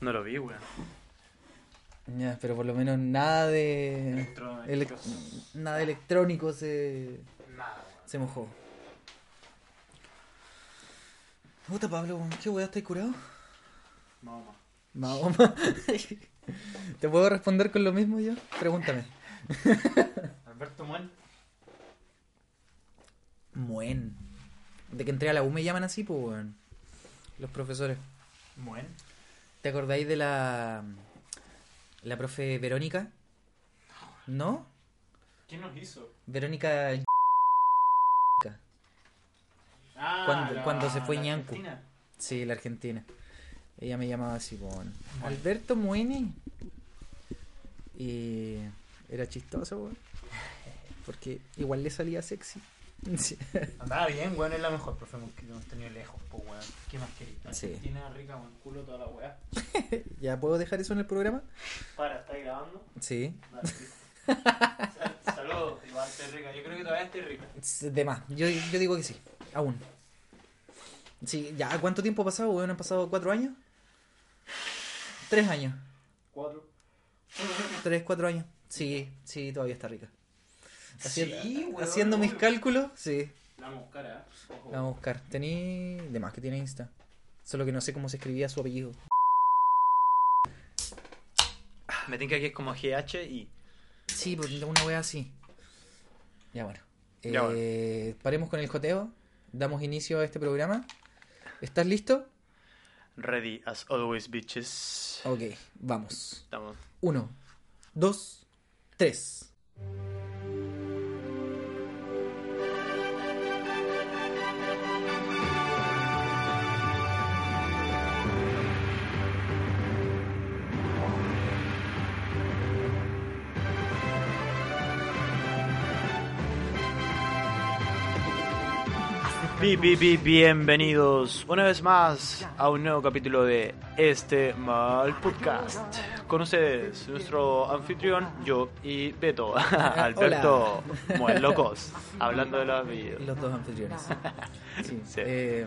No lo vi, weón. Ya, pero por lo menos nada de. Electrónicos. elec- nada de electrónico se, Nada, weón. se mojó. Puta Pablo, weón, ¿qué weá estáis curado? Mahoma. Mahoma. ¿Te puedo responder con lo mismo yo? Pregúntame. Alberto Muel. Muen. De que entré a la U me llaman así, pues, weón. Los profesores. Muen. ¿Te acordáis de la. La profe Verónica? ¿No? ¿Quién nos hizo? Verónica. Ah, Cuando- la- cuando se fue la. Argentina. Sí, la argentina. Ella me llamaba así, weón. Alberto Mueni. Y. Era chistoso, weón. Porque igual le salía sexy. Sí. Andaba bien, weón, es la mejor profe que hemos tenido lejos, pues, weón. ¿Qué más querés? Sí. Argentina rica, buen culo, toda la weá. ¿Ya puedo dejar eso en el programa? Para, ¿estás grabando? Sí. Saludos, igual estoy rica. Yo creo que todavía estoy rica. De más. Yo, yo digo que sí. Aún. Sí, ya. ¿Cuánto tiempo ha pasado, weón? ¿Han pasado cuatro años? Tres años. Cuatro. Tres, cuatro años. Sí, sí, todavía está rica. Haciendo, Sí, weón, haciendo mis cálculos, sí. La vamos a buscar, ¿eh? Ojo. La vamos a buscar. Tení. De más que tiene Insta. Solo que no sé cómo se escribía su apellido. Me tinca que es como GH y. Sí, pues una wea así. Ya bueno. Ya Eh, Paremos con el joteo. Damos inicio a este programa. ¿Estás listo? Ready as always, bitches. Ok, vamos. Estamos. Uno, dos, tres. Bienvenidos una vez más a un nuevo capítulo de Este Mal Podcast. Con ustedes, nuestro anfitrión, yo y Beto, Alberto, muy locos, hablando de los videos. Los dos anfitriones. Sí. Sí. Eh,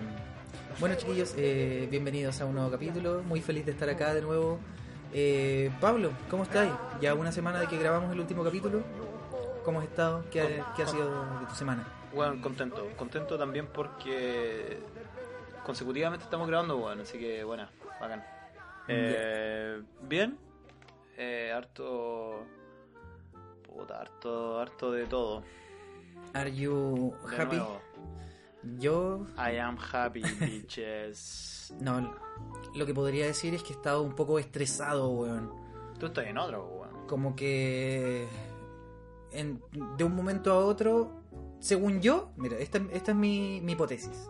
bueno, chiquillos, eh, bienvenidos a un nuevo capítulo. Muy feliz de estar acá de nuevo. Eh, Pablo, ¿cómo estáis? Ya una semana de que grabamos el último capítulo. ¿Cómo has estado? ¿Qué ha, qué ha sido de tu semana? Bueno, contento, contento también porque consecutivamente estamos grabando, bueno, así que buena, bacán. Eh, Bien, eh, harto, puta, harto, harto de todo. Are you De happy? nuevo. Yo, I am happy, bitches. no, lo que podría decir es que he estado un poco estresado, weón. Tú estás en otro, weón. Como que en- de un momento a otro, según yo, mira, esta, esta es mi, mi hipótesis.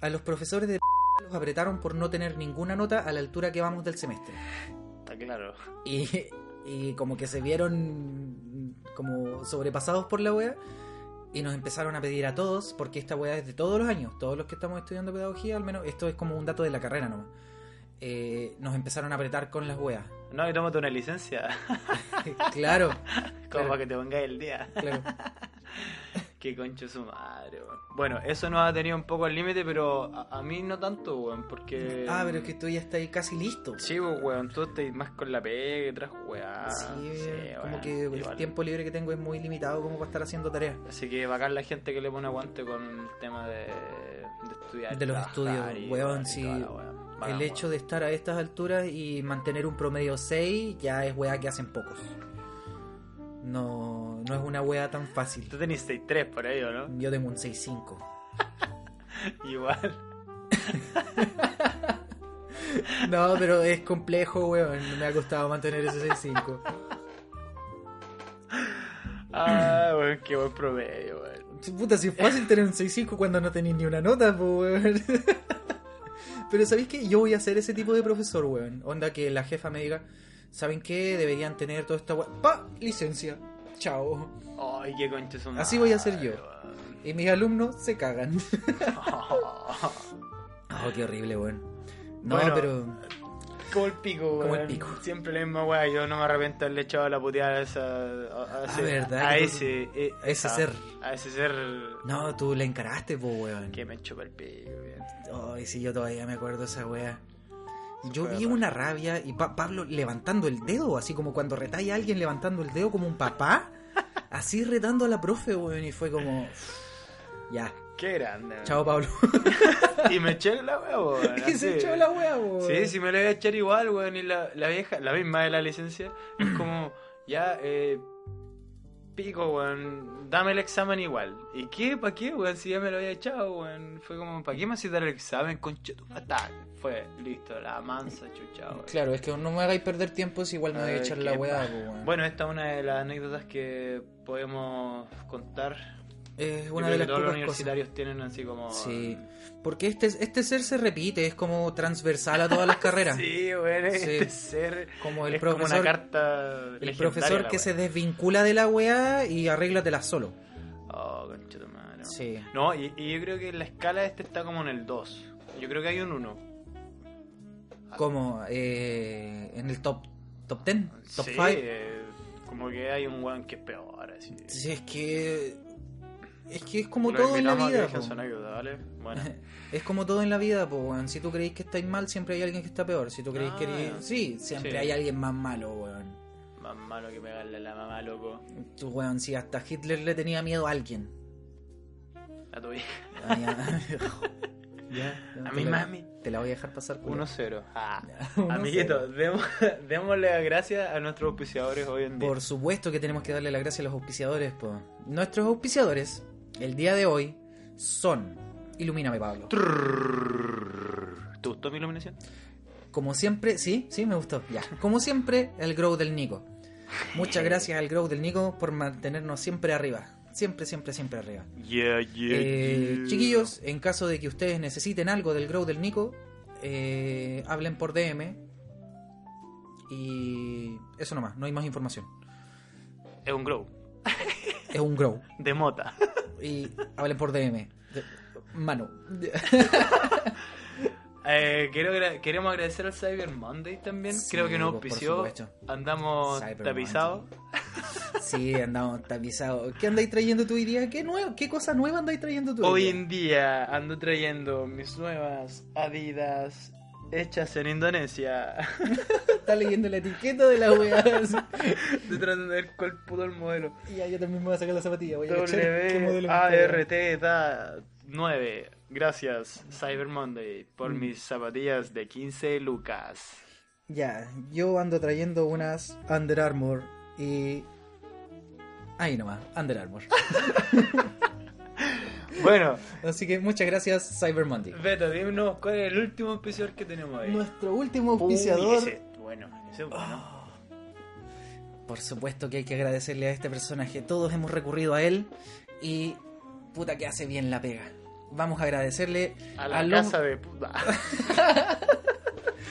A los profesores de los apretaron por no tener ninguna nota a la altura que vamos del semestre. Está claro. Y, y como que se vieron como sobrepasados por la wea y nos empezaron a pedir a todos, porque esta wea es de todos los años, todos los que estamos estudiando pedagogía, al menos esto es como un dato de la carrera nomás. Eh, nos empezaron a apretar con las weas. No, y tómate una licencia, claro, como Claro. para que te pongáis el día. claro. Qué concho su madre, weón. Bueno, eso nos ha tenido un poco al límite, pero a, a mí no tanto, weón, porque... Ah, pero es que tú ya estás casi listo. Sí, pues, weón, tú estás más con la pega que otras weá. Sí, como weón, que el tiempo libre que tengo es muy limitado como para estar haciendo tareas. Así que bacán la gente que le pone aguante con el tema de, de estudiar. De los estudios, y- weón, y sí. la. Bacán, el hecho de estar a estas alturas y mantener un promedio 6 ya es weá que hacen pocos. No, no es una weá tan fácil. Tú tenés 6-3 por ahí, ¿o no? Yo tengo un 6-5. Igual. No, pero es complejo, weón. Me ha costado mantener ese 6-5. Ah, weón, qué buen promedio, weón. Puta, si es fácil tener un 6-5 cuando no tenéis ni una nota, pues, weón. Pero ¿sabéis qué? Yo voy a ser ese tipo de profesor, weón. Onda que la jefa me diga, ¿saben qué? Deberían tener toda esta weá. ¡Pa! Licencia. Chao. Ay, qué concha su Así voy a ser yo. Y mis alumnos se cagan. weón. Oh, qué horrible, weón. No, Bueno, pero. Como el pico, Como el weón. pico. Siempre la misma weá. Yo no me arrepiento de haberle echado la puteada a esa. A, a ese, verdad a tú- ese. eh, a ese ser. A ese ser. No, tú le encaraste, po, weón. Que me chupa el pico, weón. Ay, sí, yo todavía me acuerdo de esa Yo vi una rabia y Pa- Pablo levantando el dedo, así como cuando retalla a alguien levantando el dedo como un papá, así retando a la profe, weón, y fue como... Ya, Qué grande. chao Pablo. Y me eché la wea, weón. y se echó la wea, weón. Sí, sí me la voy a echar igual, weón. Y la, la vieja, la misma de la licencia, es como, ya, eh, pico, weón, dame el examen igual. ¿Y qué? ¿Para qué, weón? Si ya me lo había echado, weón. Fue como, ¿para qué me hacía dar el examen? Concha tu pata. Fue, listo, la mansa chucha, weón. Claro, es que no me hagáis perder tiempo si igual me voy a echar la weá, weón. Bueno, esta es una de las anécdotas que podemos contar. Es Yo una creo de las que todos los pocas cosas. universitarios tienen así como... Sí, porque este, este ser se repite, es como transversal a todas las carreras. Sí, weón, Sí. este ser... Como el es como una profesor, carta el profesor que se desvincula de la weá y arréglatela solo. Oh, concha tu madre. Sí. No, y, y yo creo que la escala este está como en el 2. Yo creo que hay un 1. Como eh, en el top top 10, top sí, 5. eh, como que hay un weón que es peor, así. Sí, es que es que es como Lo todo en la vida. Es como todo en la vida, po, weón. Si tú creéis que estáis mal, siempre hay alguien que está peor. Si tú creéis Ah, que eres- Sí, siempre sí. hay alguien más malo, weón. Más malo que pegarle a la mamá, loco. Tú, weón, si hasta Hitler le tenía miedo a alguien. A tu hija. A mi, Ya, A mi mami. Te la voy a dejar pasar. culo. 1-0. Ah. Amiguitos, démosle las gracias a nuestros auspiciadores hoy en día. Por supuesto que tenemos que darle las gracias a los auspiciadores. po. Nuestros auspiciadores, el día de hoy, son. Ilumíname, Pablo. ¿Te gustó mi iluminación? Como siempre, sí, sí, me gustó. Ya. Como siempre, el Grow del Nico. Muchas gracias al Grow del Nico por mantenernos siempre arriba. Siempre, siempre, siempre arriba. Yeah, yeah, Eh, yeah. chiquillos, en caso de que ustedes necesiten algo del Grow del Nico, eh, hablen por DM. Y eso nomás, no hay más información. Es un grow. Es un Grow. De mota. Y hablen por DM. Mano. Eh, quiero queremos agradecer al Cyber Monday también. Sí, Creo que nos auspició. Andamos Cyber tapizados. Sí, andamos tapizados. ¿Qué andáis trayendo tú hoy día? ¿Qué, nuevo, ¿Qué cosa nueva andáis trayendo tú Hoy día? en día ando trayendo mis nuevas Adidas hechas en Indonesia. Está leyendo la etiqueta de la weá. Estoy tratando de ver cuál puto el modelo. ya, yo también me voy a sacar la zapatilla. Voy a cachar qué modelo me WART da 9. Gracias, Cyber Monday, por Mm. mis zapatillas de 15 lucas. Ya, yo ando trayendo unas Under Armour y. Ahí nomás, Under Armour. Bueno, Así que muchas gracias, Cyber Monday. Beto, dinos cuál es el último auspiciador que tenemos ahí. Nuestro último Uy, auspiciador. ese es bueno, ese es bueno. Ah. Por supuesto que hay que agradecerle a este personaje. Todos hemos recurrido a él y. Puta que hace bien la pega. Vamos a agradecerle A la los- casa de puta.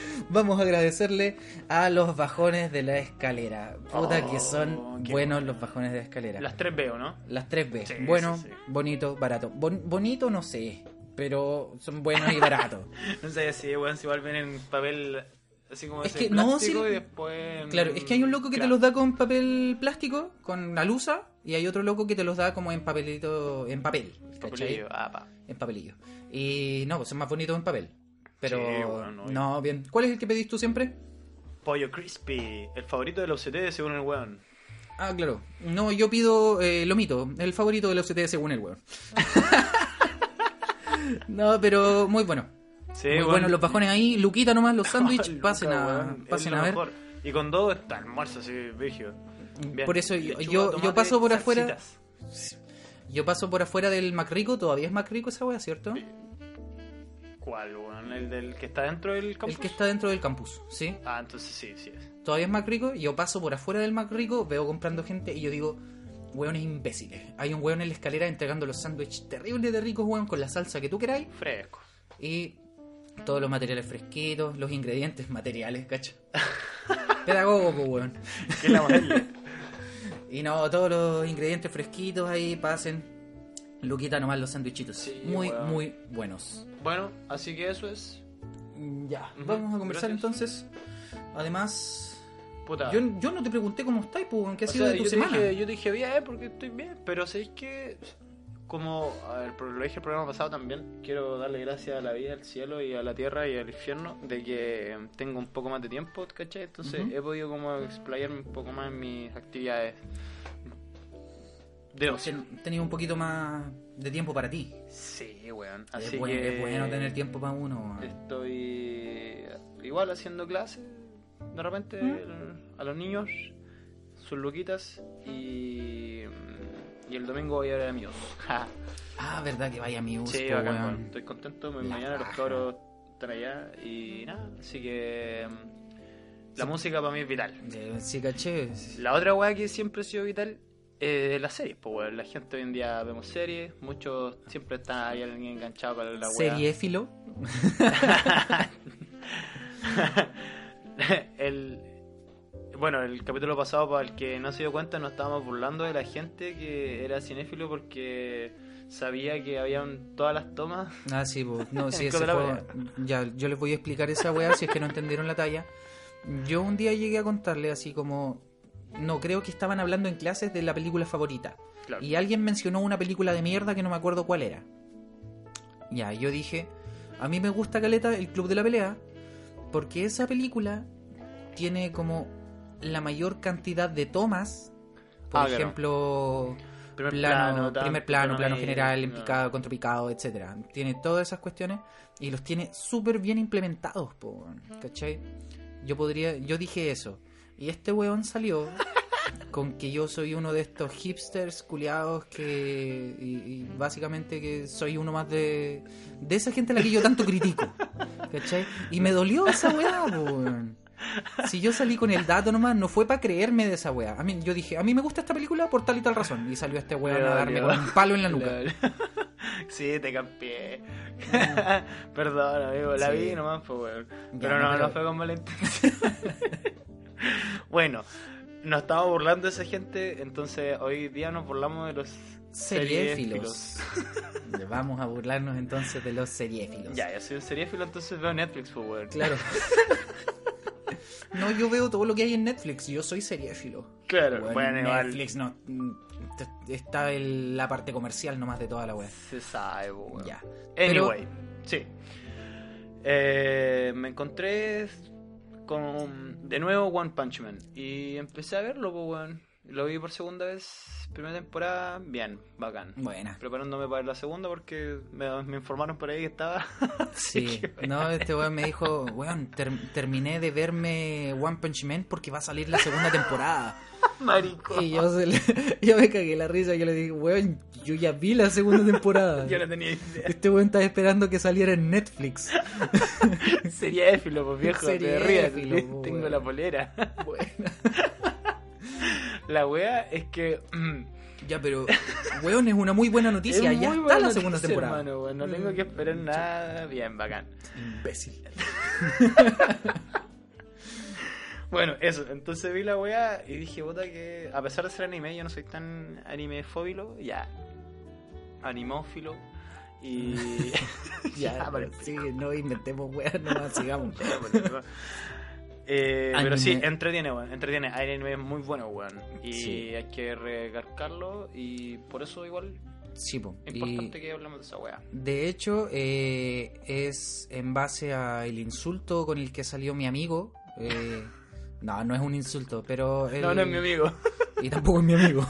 Vamos a agradecerle a los bajones de la escalera. Puta Oh, que son qué buenos bueno. los bajones de la escalera. Las tres veo, ¿no? Las 3B. Sí, bueno, sí, sí. bonito, barato. Bon- bonito no sé, pero son buenos y baratos. No sé si, weón, si igual vienen en papel así como Es que no, sí. y después... en- claro, es que hay un loco que te los da con papel plástico, con alusa, y hay otro loco que te los da como en papelito, en papel. Papelillo, ah, pa. En papelillo. Y no, pues son más bonitos en papel. Pero Sí, bueno, no, bien. ¿Cuál es el que pedís tú siempre? Pollo crispy, el favorito de los CT según el weón. Ah, claro. No, yo pido eh, lomito, el favorito de los CT según el weón. no, pero muy bueno. Sí, muy weón. bueno los bajones ahí, Luquita nomás, los sándwiches, pasen a, pasen a ver. mejor. Y con dos está almuerzo así, vigio. Por eso yo- paso por afuera-. Yo paso por afuera del Macrico, todavía es Macrico esa wea, ¿cierto? ¿Cuál, weón? ¿El del que está dentro del campus? El que está dentro del campus, ¿sí? Ah, entonces sí, sí es. Todavía es Macrico, yo paso por afuera del Macrico, veo comprando gente y yo digo, weones imbéciles. Hay un weón en la escalera entregando los sándwiches terribles de ricos, weón, con la salsa que tú queráis. Fresco. Y todos los materiales fresquitos, los ingredientes materiales, cacho. Pedagogo, pues, weón. ¿Qué la? Y no, todos los ingredientes fresquitos ahí pasen. Luquita nomás los sándwichitos. Sí, muy, weón. muy buenos. bueno, así que eso es. Ya, Ujú, vamos a conversar gracias. entonces. Además, Puta. yo, yo no te pregunté cómo estás, pues, ¿qué ha O sido sea, de tu yo semana? Dije, yo te dije bien porque estoy bien, pero sabéis que como a ver, lo dije el programa pasado también, quiero darle gracias a la vida, al cielo y a la tierra y al infierno de que tengo un poco más de tiempo, ¿cachai? Entonces Ujú. he podido como explayarme un poco más en mis actividades de ocio. Ten- Tenía un poquito más de tiempo para ti. Sí, weón. Es, Así buen- que es bueno tener tiempo para uno. weón. Estoy igual haciendo clases de repente ¿Mm? a los niños, sus luquitas y, y el domingo voy a ver a. Ja. Ah, verdad que vaya mi sí, po, bacán, weón. estoy contento. La Mañana los raja. cabros están allá y nada, así que mm, la Sí. música para mí es vital. Eh, Sí, caché. La otra weá que siempre ha sido vital es las series, pues weón. La gente hoy en día vemos series, muchos siempre está ahí alguien enganchado con la weá. Seriéfilo. el bueno, el capítulo pasado, para el que no se dio cuenta, nos estábamos burlando de la gente que era cinéfilo porque sabía que habían todas las tomas. Ah, sí, pues. No, sí, ese fue-. Ya, yo les voy a explicar esa weá si es que no entendieron la talla. Yo un día llegué a contarle así como. No, creo que estaban hablando en clases de la película favorita. Claro. Y alguien mencionó una película de mierda que no me acuerdo cuál era. Ya, yo dije, a mí me gusta Caleta, el Club de la Pelea, porque esa película tiene como la mayor cantidad de tomas. Por Ah, claro. ejemplo, primer plano, tal, primer plano, plano general, en no. picado, contrapicado, etcétera. Tiene todas esas cuestiones y los tiene súper bien implementados, po, ¿cachai? Yo podría, yo dije eso. Y este weón salió con que yo soy uno de estos hipsters culiados que. Y, y básicamente que soy uno más de. De esa gente a la que yo tanto critico. ¿Cachai? Y me dolió esa weá, weón. Si yo salí con el dato nomás, no fue para creerme de esa weá. A mí, yo dije, a mí me gusta esta película por tal y tal razón. Y salió este weón a darme con un palo en la nuca. sí, te cambié. Perdón, amigo, la Sí. vi nomás, pues, weón. Ya, Pero no, no, pero- no fue con mala. bueno, nos estamos burlando de esa gente, entonces hoy día nos burlamos de los Seriéfilos. Vamos a burlarnos entonces de los seriéfilos. Ya, yo soy un seriéfilo, entonces veo Netflix, pues, weón. Claro. no, yo veo todo lo que hay en Netflix. Yo soy seriéfilo. Claro, Bueno, bueno, igual Netflix no. mm, Está el- la parte comercial nomás de toda la web. se sabe, pues, weón. Ya. Anyway, sí. Eh, me encontré con de nuevo One Punch Man y empecé a verlo, pues, weón. Lo vi por segunda vez, primera temporada, bien, bacán. Buena. Preparándome para la segunda porque me, me informaron por ahí que estaba. Sí. No, este weón me dijo, weón, ter- terminé de verme One Punch Man porque va a salir la segunda temporada. Marico. Y yo, se le- yo me cagué la risa. Yo le dije, weón, yo ya vi la segunda temporada. Yo no tenía idea. Este weón está esperando que saliera en Netflix. Sería éfilo, pues viejo, te Seriéfilo, rías. pues, Tengo weón. la polera. Buena. La wea es que. Ya, pero, weón, es una muy buena noticia. es ya está la segunda temporada. hermano, weón, no tengo que esperar nada. Bien, bacán. Imbécil. Bueno, eso, entonces vi la weá y dije, puta, que a pesar de ser anime, yo no soy tan animefóbilo, ya, animófilo, y... Ya, Ya, vale. sí, no inventemos weas, nomás sigamos. Eh, pero sí, entretiene, weón, entretiene, anime muy bueno, weón, y Sí. hay que recargarlo, y por eso igual Sí, po. es Y importante que hablemos de esa weá. de hecho, eh, es en base al insulto con el que salió mi amigo. eh, no, no es un insulto, pero. el- No, no es mi amigo. Y tampoco es mi amigo.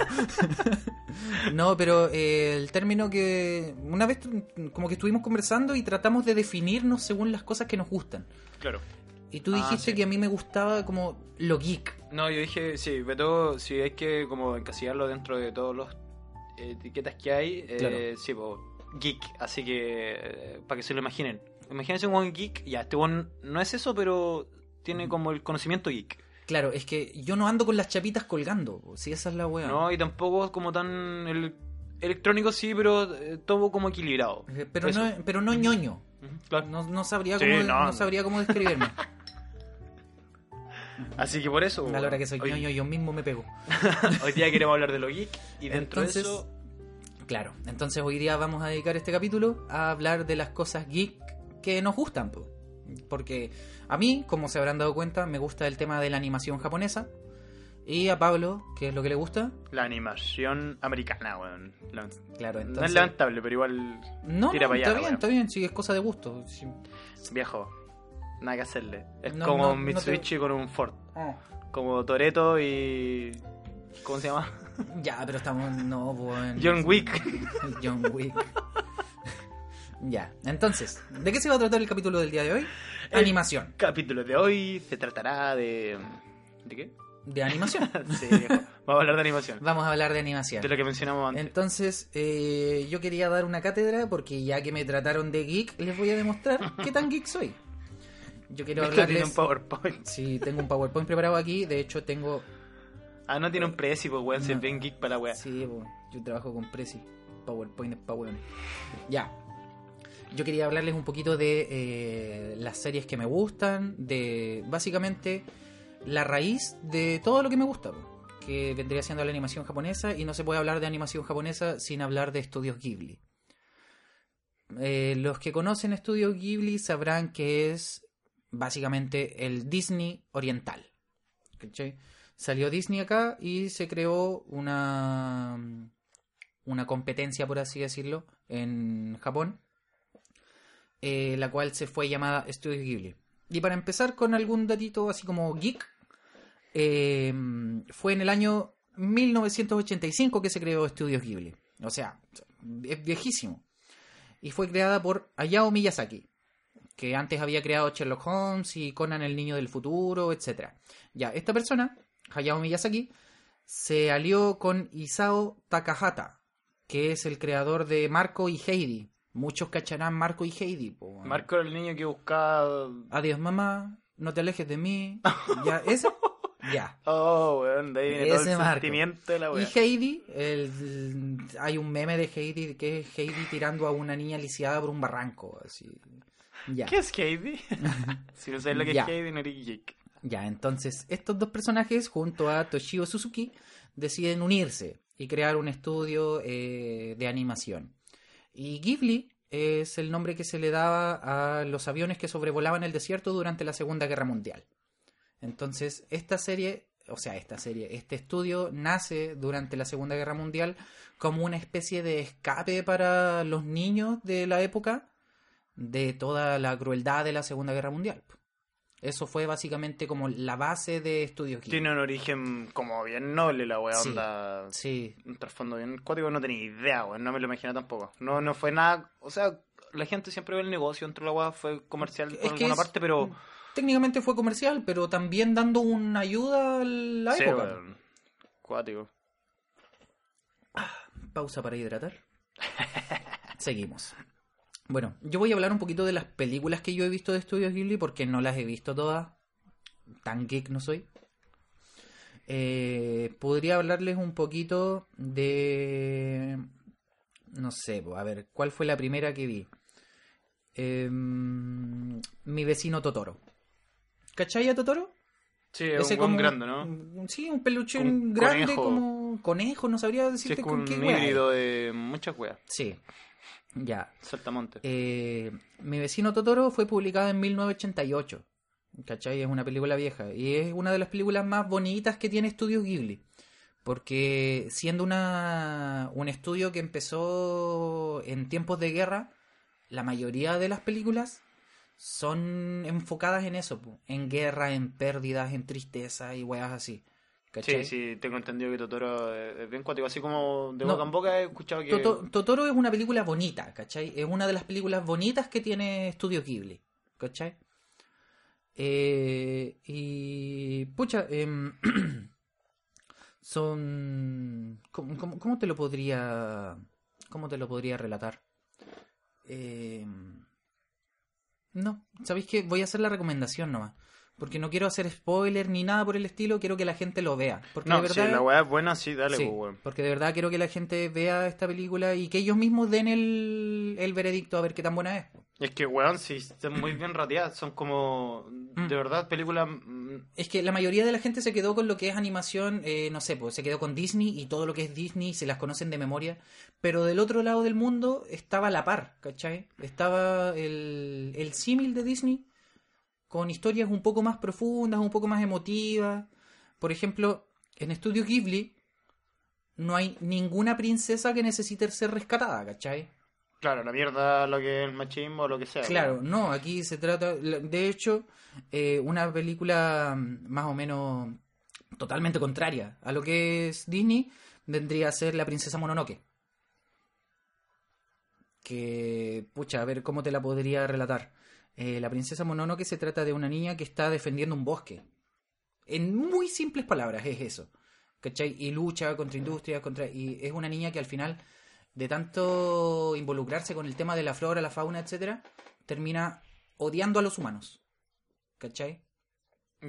no, pero eh, el término que una vez como que estuvimos conversando y tratamos de definirnos según las cosas que nos gustan. claro. Y tú Ah, dijiste sí. que a mí me gustaba como lo geek. No, yo dije, sí, Beto, si hay que como encasillarlo dentro de todos los etiquetas que hay, eh, Claro. sí, geek, así que eh, para que se lo imaginen. Imagínense un buen geek, ya, este buen no es eso, pero tiene como el conocimiento geek. Claro, es que yo no ando con las chapitas colgando, si esa es la weá. No, y tampoco como tan el, electrónico sí, pero eh, todo como equilibrado. Eh, Pero Eso. no, pero no ñoño. Claro. No, no sabría Sí, cómo, no. no sabría cómo describirme. Así que por eso, A la hora que soy hoy, ñoño yo mismo me pego. hoy día queremos hablar de lo geek y dentro Entonces, de eso Claro, entonces hoy día vamos a dedicar este capítulo a hablar de las cosas geek que nos gustan. po. Porque a mí, como se habrán dado cuenta, me gusta el tema de la animación japonesa. Y a Pablo, ¿qué es lo que le gusta? La animación americana, weón. La- Claro, No es entonces... levantable, pero igual No, tira no, para está allá, bien, weón. está bien, sí, es cosa de gusto. sí. viejo. Nada que hacerle. Es No, como un no te- Mitsubishi con un Ford. Ah. Como Toreto y. ¿Cómo se llama? Ya, pero estamos... No, pues... John Wick. John Wick. Ya, entonces, ¿de qué se va a tratar el capítulo del día de hoy? El- Animación. capítulo de hoy se tratará de. ¿De qué? De animación. Sí. Vamos a hablar de animación. Vamos a hablar de animación. De lo que mencionamos antes. Entonces, eh, yo quería dar una cátedra porque ya que me trataron de geek, les voy a demostrar qué tan geek soy. Yo quiero Esto tiene hablarles... un PowerPoint. Sí, tengo un PowerPoint preparado aquí. De hecho, tengo... Ah, no tiene un presi, pues weón, se No. ven geek para la weá. Sí, po, yo trabajo con Prezi. PowerPoint es pa' weón. Ya. Yo quería hablarles un poquito de eh, las series que me gustan, de básicamente la raíz de todo lo que me gusta, que vendría siendo la animación japonesa, y no se puede hablar de animación japonesa sin hablar de estudios Ghibli. Eh, los que conocen estudios Ghibli sabrán que es básicamente el Disney oriental. Salió Disney acá y se creó una, una competencia, por así decirlo, en Japón, eh, la cual se fue llamada Studios Ghibli. Y para empezar con algún datito así como geek, eh, fue en el año 1985 que se creó Studios Ghibli. O sea, es viejísimo. Y fue creada por Hayao Miyazaki, que antes había creado Sherlock Holmes y Conan el Niño del Futuro, etc. Ya, esta persona, Hayao Miyazaki, se alió con Isao Takahata, que es el creador de Marco y Heidi. Muchos cacharán Marco y Heidi. po, weón. Marco era el niño que buscaba. Adiós mamá, no te alejes de mí. Ya, ese. Ya. Oh, weón, de ahí viene todo Ese el Marco. sentimiento de la weá. Y Heidi, el- hay un meme de Heidi que es Heidi tirando a una niña lisiada por un barranco. Así. Ya. ¿Qué es Heidi? si no sabes lo que Ya. es Heidi, no eres geek. Ya, entonces estos dos personajes junto a Toshio Suzuki deciden unirse y crear un estudio eh, de animación. Y Ghibli es el nombre que se le daba a los aviones que sobrevolaban el desierto durante la Segunda Guerra Mundial. Entonces, esta serie, o sea, esta serie, este estudio nace durante la Segunda Guerra Mundial como una especie de escape para los niños de la época de toda la crueldad de la Segunda Guerra Mundial. Eso fue básicamente como la base de Estudios Ghibli. Tiene un origen como bien noble la weá, Sí. onda. Sí, Un trasfondo bien cuático, no tenía idea, weón. No me lo imaginé tampoco. No, no fue nada. O sea, la gente siempre ve el negocio dentro de la weá, fue comercial por Es alguna es- parte, pero. técnicamente fue comercial, pero también dando una ayuda a la Sí, época. weón. Cuático. Pausa para hidratar. Seguimos. Bueno, yo voy a hablar un poquito de las películas que yo he visto de Estudios Ghibli porque no las he visto todas. Tan geek no soy. Eh, podría hablarles un poquito de... No sé, a ver, ¿cuál fue la primera que vi? Em, mi vecino Totoro. ¿Cachai a Totoro? Sí, es un grande, ¿no? un- Sí, un peluche un grande conejo. como conejo, no sabría decirte con un qué es. híbrido de muchas weas. Sí, ya. Saltamonte. Eh, Mi vecino Totoro fue publicada en 1988. ¿Cachai? Es una película vieja. Y es una de las películas más bonitas que tiene Estudios Ghibli. Porque siendo una, un estudio que empezó en tiempos de guerra, la mayoría de las películas son enfocadas en eso, en guerra, en pérdidas, en tristeza y weas así. ¿Cachai? Sí, sí, tengo entendido que Totoro es bien cuático. Así como de No. boca en boca he escuchado que. Toto- Totoro es una película bonita, ¿cachai? Es una de las películas bonitas que tiene Studio Ghibli, ¿cachai? Eh, y. Pucha, em, son. ¿cómo, cómo- cómo te lo podría. ¿Cómo te lo podría relatar? Em, no, ¿sabéis qué? Voy a hacer la recomendación nomás. Porque no quiero hacer spoiler ni nada por el estilo, quiero que la gente lo vea. Porque No, de si verdad. la weá es buena, sí, dale, Sí, pues, porque de verdad quiero que la gente vea esta película y que ellos mismos den el, el veredicto a ver qué tan buena es. Es que, weón, sí, están muy bien rateadas. Son como. Mm. De verdad, películas. mm, Es que la mayoría de la gente se quedó con lo que es animación, eh, no sé, pues se quedó con Disney y todo lo que es Disney se las conocen de memoria, pero del otro lado del mundo estaba a la par, ¿cachai? Estaba el, el símil de Disney con historias un poco más profundas, un poco más emotivas. Por ejemplo, En Estudio Ghibli no hay ninguna princesa que necesite ser rescatada, ¿cachai? Claro, la mierda, lo que es el machismo o lo que sea. Claro, no, aquí se trata, de hecho, eh, una película mm, más o menos totalmente contraria a lo que es Disney vendría a ser La Princesa Mononoke. Que, pucha, a ver cómo te la podría relatar. Eh, la Princesa Mononoke se trata de una niña que está defendiendo un bosque. En muy simples palabras es eso. ¿Cachai? Y lucha contra industrias, contra... Y es una niña que al final de tanto involucrarse con el tema de la flora, la fauna, etcétera, termina odiando a los humanos. ¿Cachai?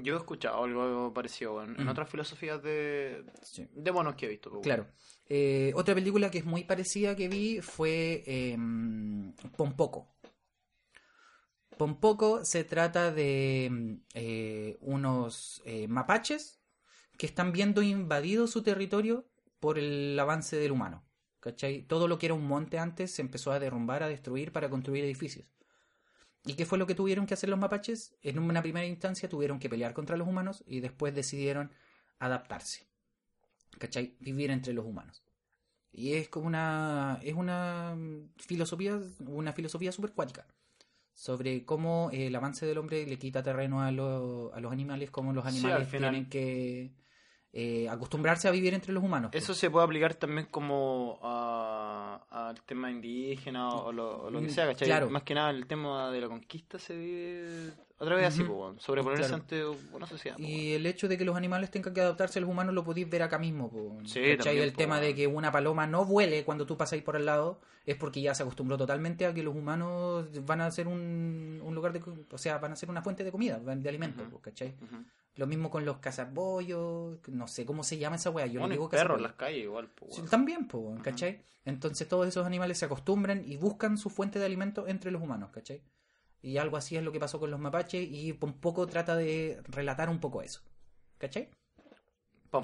Yo he escuchado algo parecido en, otras filosofías de, de monos que he visto. Claro. Eh, otra película que es muy parecida que vi fue eh, Pompoco. Pompoco se trata de eh, unos eh, mapaches que están viendo invadido su territorio por el avance del humano. Todo lo que era un monte antes se empezó a derrumbar, a destruir para construir edificios. ¿Y qué fue lo que tuvieron que hacer los mapaches? En una primera instancia tuvieron que pelear contra los humanos y después decidieron adaptarse. ¿Cachai? Vivir entre los humanos. Y es como una. es una filosofía. una filosofía super cuática. Sobre cómo el avance del hombre le quita terreno a, a los animales, cómo los animales tienen que eh, acostumbrarse a vivir entre los humanos. Eso se puede aplicar también como al tema indígena o lo, que mm, sea, ¿cachai? Más que nada el tema de la conquista se vive otra vez así, pues, sobreponerse ante una sociedad. Y el hecho de que los animales tengan que adaptarse a los humanos lo podéis ver acá mismo. Pues, sí, el tema de que una paloma no vuele cuando tú pasáis por al lado es porque ya se acostumbró totalmente a que los humanos van a ser un, lugar de... O sea, van a ser una fuente de comida, de alimentos, ¿cachai? Lo mismo con los cazabollos, no sé cómo se llama esa weá. Yo bueno, digo perros en las calles igual. también, pues, ¿cachai? Entonces todos esos animales se acostumbran y buscan su fuente de alimento entre los humanos, ¿cachai? Y algo así es lo que pasó con los mapaches y un poco trata de relatar un poco eso. ¿Cachai?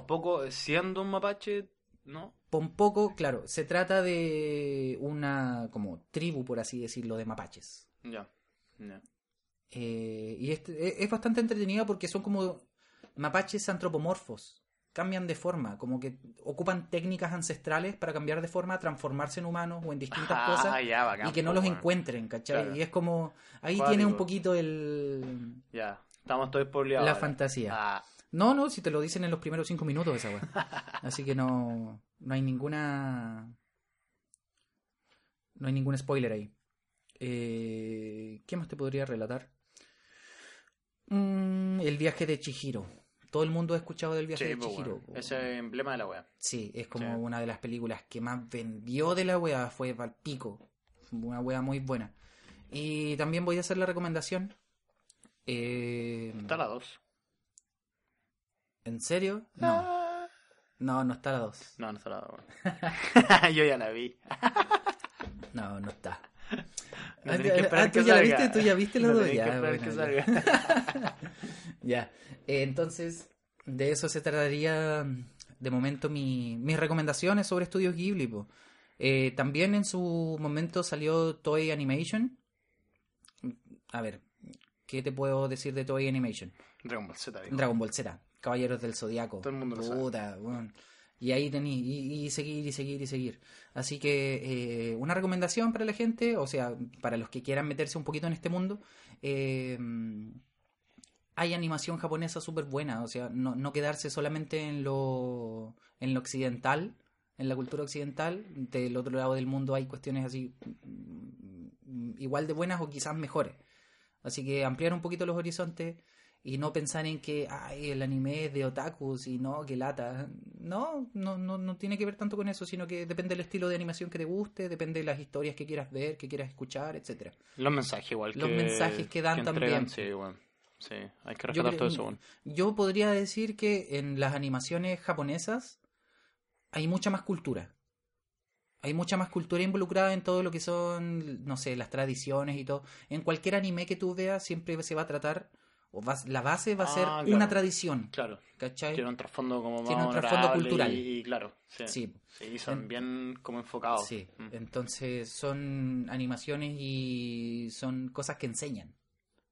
poco siendo un mapache, ¿no? poco, claro, se trata de una como tribu, por así decirlo, de mapaches. Ya. Eh, y es, bastante entretenido porque son como mapaches antropomorfos. Cambian de forma, como que ocupan técnicas ancestrales para cambiar de forma, transformarse en humanos o en distintas ah, cosas y que no los encuentren, ¿cachai? Y es como. Ahí tiene un poquito el. Ya, estamos todos por La fantasía. Ah. No, no, si te lo dicen en los primeros cinco minutos esa weá. Así que no, no hay ninguna. No hay ningún spoiler ahí. Eh, ¿Qué más te podría relatar? Mm, el viaje de Chihiro. Todo el mundo ha escuchado del viaje de pues, Chihiro. Ese emblema de la wea. Sí, es como una de las películas que más vendió de la wea. Fue Valpico. Una wea muy buena. Y también voy a hacer la recomendación. Eh... Está la 2. ¿En serio? No. Ah. No, no está la 2. No, no está la 2. Yo ya la vi. no, no está. No ah, ah, ¿tú ya la viste? ¿Tú ya viste la no Ya, ya. Eh, entonces, de eso se trataría de momento mi, mis recomendaciones sobre estudios Ghibli. Eh, también en su momento salió Toy Animation. A ver, ¿qué te puedo decir de Toy Animation? Dragon Ball Z. Dragon Ball Z. Caballeros del Zodiaco. Todo el mundo lo sabe. Bueno. Y ahí tení, y, seguir, y seguir, y seguir. Así que eh, una recomendación para la gente, o sea, para los que quieran meterse un poquito en este mundo, eh, hay animación japonesa súper buena, o sea, no, no, quedarse solamente en lo, en lo occidental, en la cultura occidental, del otro lado del mundo hay cuestiones así mm, igual de buenas o quizás mejores. Así que ampliar un poquito los horizontes, y no pensar en que ay, el anime es de otakus y no, que lata. No, no, no, no tiene que ver tanto con eso, sino que depende del estilo de animación que te guste, depende de las historias que quieras ver, que quieras escuchar, etcétera. Los mensajes igual. Los mensajes que dan también. Sí, bueno. Sí, hay que respetar todo eso. Yo podría decir que en las animaciones japonesas hay mucha más cultura. Hay mucha más cultura involucrada en todo lo que son, no sé, las tradiciones y todo. En cualquier anime que tú veas siempre se va a tratar o la base va a ser ah, una tradición. Claro. ¿Cachai? Tiene un trasfondo como Tiene un trasfondo cultural. Y, claro, sí. Sí. son bien como enfocados. Sí. Mm. Entonces son animaciones y son cosas que enseñan.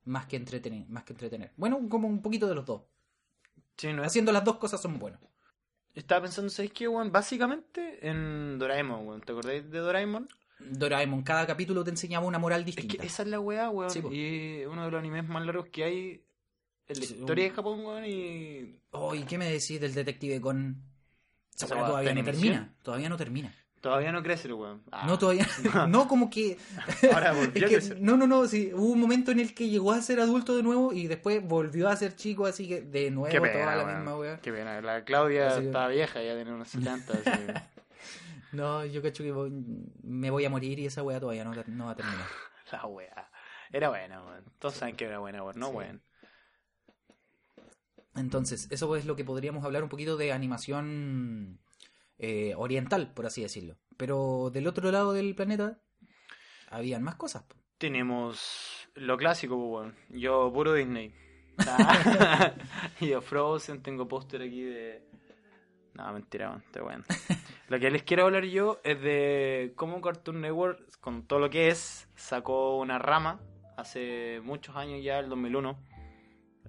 Más que entretener. Más que entretener. Bueno, como un poquito de los dos. Sí, ¿no Haciendo las dos cosas son buenos. Estaba pensando, ¿sabes qué, weón? Básicamente en Doraemon, weón. ¿Te acordáis de Doraemon? Doraemon, cada capítulo te enseñaba una moral Es distinta. que esa es la weá, weón. Sí, y uno de los animes más largos que hay en la Sí, historia un- de Japón, weón. Y Oh, ¿y qué me decís del detective con... Weá weá todavía no termina. Todavía no termina. todavía no crece el weón. Ah, No, todavía. no, como que. Ahora volvió Es a que- crecer. no, no, no. Sí, hubo un momento en el que llegó a ser adulto de nuevo y después volvió a ser chico, así que de nuevo Qué pena, toda la weón. misma weá. Qué pena. La Claudia Así que- estaba vieja, ya tenía unos 70. así. No, yo cacho que voy- me voy a morir y esa weá todavía no, no va a terminar. la weá. Era buena, weón. Todos saben que era buena, weón. No, Sí. weón. Entonces, eso es lo que podríamos hablar un poquito de animación eh, oriental, por así decirlo. Pero del otro lado del planeta habían más cosas. Tenemos lo clásico, pues, weón. Yo, puro Disney. Ah, Yo, Frozen, tengo póster aquí de. No, mentira, weón. Está bueno. Lo que les quiero hablar yo es de cómo Cartoon Network, con todo lo que es, sacó una rama hace muchos años ya, el 2001,